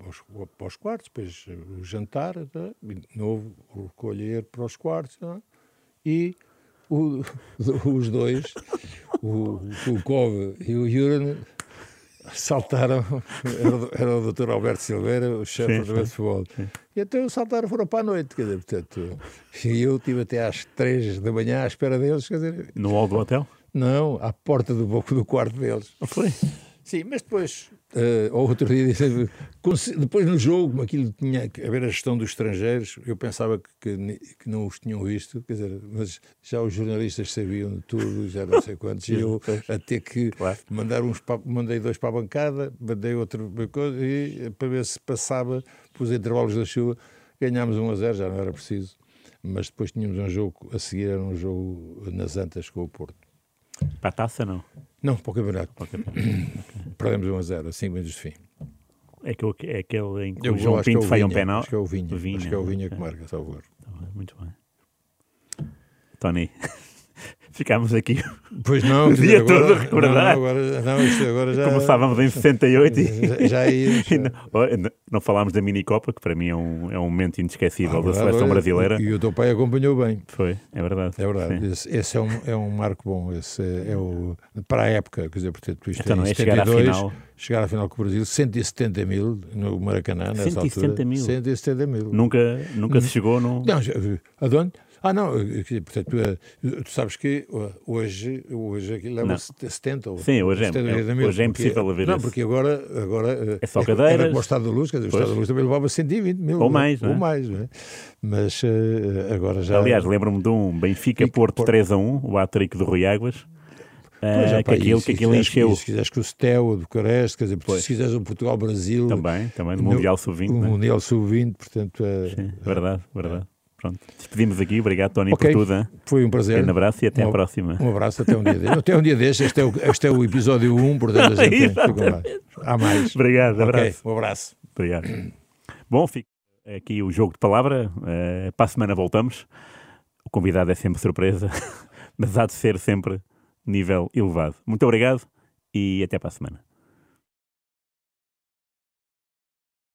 aos, aos quartos, depois o jantar, tá? novo o recolher para os quartos, tá? e o, os dois, o, o Kove e o Juran, saltaram, era, era o Dr. Alberto Silveira, o chefe do futebol. E então saltaram foram para a noite, quer dizer, portanto, e eu estive até às três da manhã à espera deles, quer dizer... No hall do hotel? Não, à porta do, do quarto deles. Foi? Sim, mas depois, uh, outro dia, depois no jogo, como aquilo tinha a ver a gestão dos estrangeiros, eu pensava que, que, não os tinham visto, quer dizer, mas já os jornalistas sabiam de tudo, já não sei quantos, e eu a ter que claro. mandar uns, mandei dois para a bancada, mandei outro e para ver se passava os intervalos da chuva, ganhámos 1 a 0, já não era preciso, mas depois tínhamos um jogo, a seguir era um jogo nas Antas com o Porto. Para a taça, não? Não, para o campeonato. Para o campeonato. Perdemos 1 a 0, assim, menos de fim. É, que, é aquele em que eu, o João Pinto é um penal? Acho que é o Vinha. Vinha. Acho que é o Vinha okay. que marca, salvo Muito bem. Tony. Ficámos aqui pois não, o dia agora, todo a recordar. Não, agora, não, agora já... Começávamos em 68 e já, já, ia, já. não, não, falámos da minicopa, que para mim é um, é um momento inesquecível ah, da seleção brasileira. E, o teu pai acompanhou bem. Foi, é verdade. É verdade. Esse, esse, é, um, é um marco bom. Esse é, é o, para a época, quer dizer, portanto, isto então, é, é chegar à final. Chegar à final com o Brasil, 170 mil no Maracanã, nessa 170 altura. mil? 170 mil. Nunca, nunca se chegou no... Não, aonde? Ah, não, portanto, tu, tu sabes que hoje, hoje leva 70 ou Sim, hoje é, 70 é, mil, hoje é impossível haver Não, porque agora, agora é só cadeiras. Era como o Estado da Luz, quer dizer, o Estado da Luz também levava 120 mil. Ou mais, não é? Ou mais, não é? Mas agora já... Aliás, lembro-me de um Benfica-Porto 3 a 1, o hat-trick do Rui Águas, Pois, uh, que aquilo, que aquilo encheu. Se quiseres com o Stel, o Bucareste, quer dizer, pois. se quiseres o Portugal-Brasil. Também, também, do Mundial Sub-20. O né? Mundial Sub-20, portanto. É, Sim, verdade, verdade. Pronto, despedimos aqui. Obrigado, Tony, okay. por tudo. Hein? Foi um prazer. Um abraço e até um, à próxima. Um abraço, até um dia deste. até um dia deste. Este é o, este é o episódio 1, portanto a gente Há mais. Obrigado, abraço. Okay, um abraço. Obrigado. Bom, fica aqui o jogo de palavra. Uh, para a semana voltamos. O convidado é sempre surpresa, mas há de ser sempre nível elevado. Muito obrigado e até para a semana.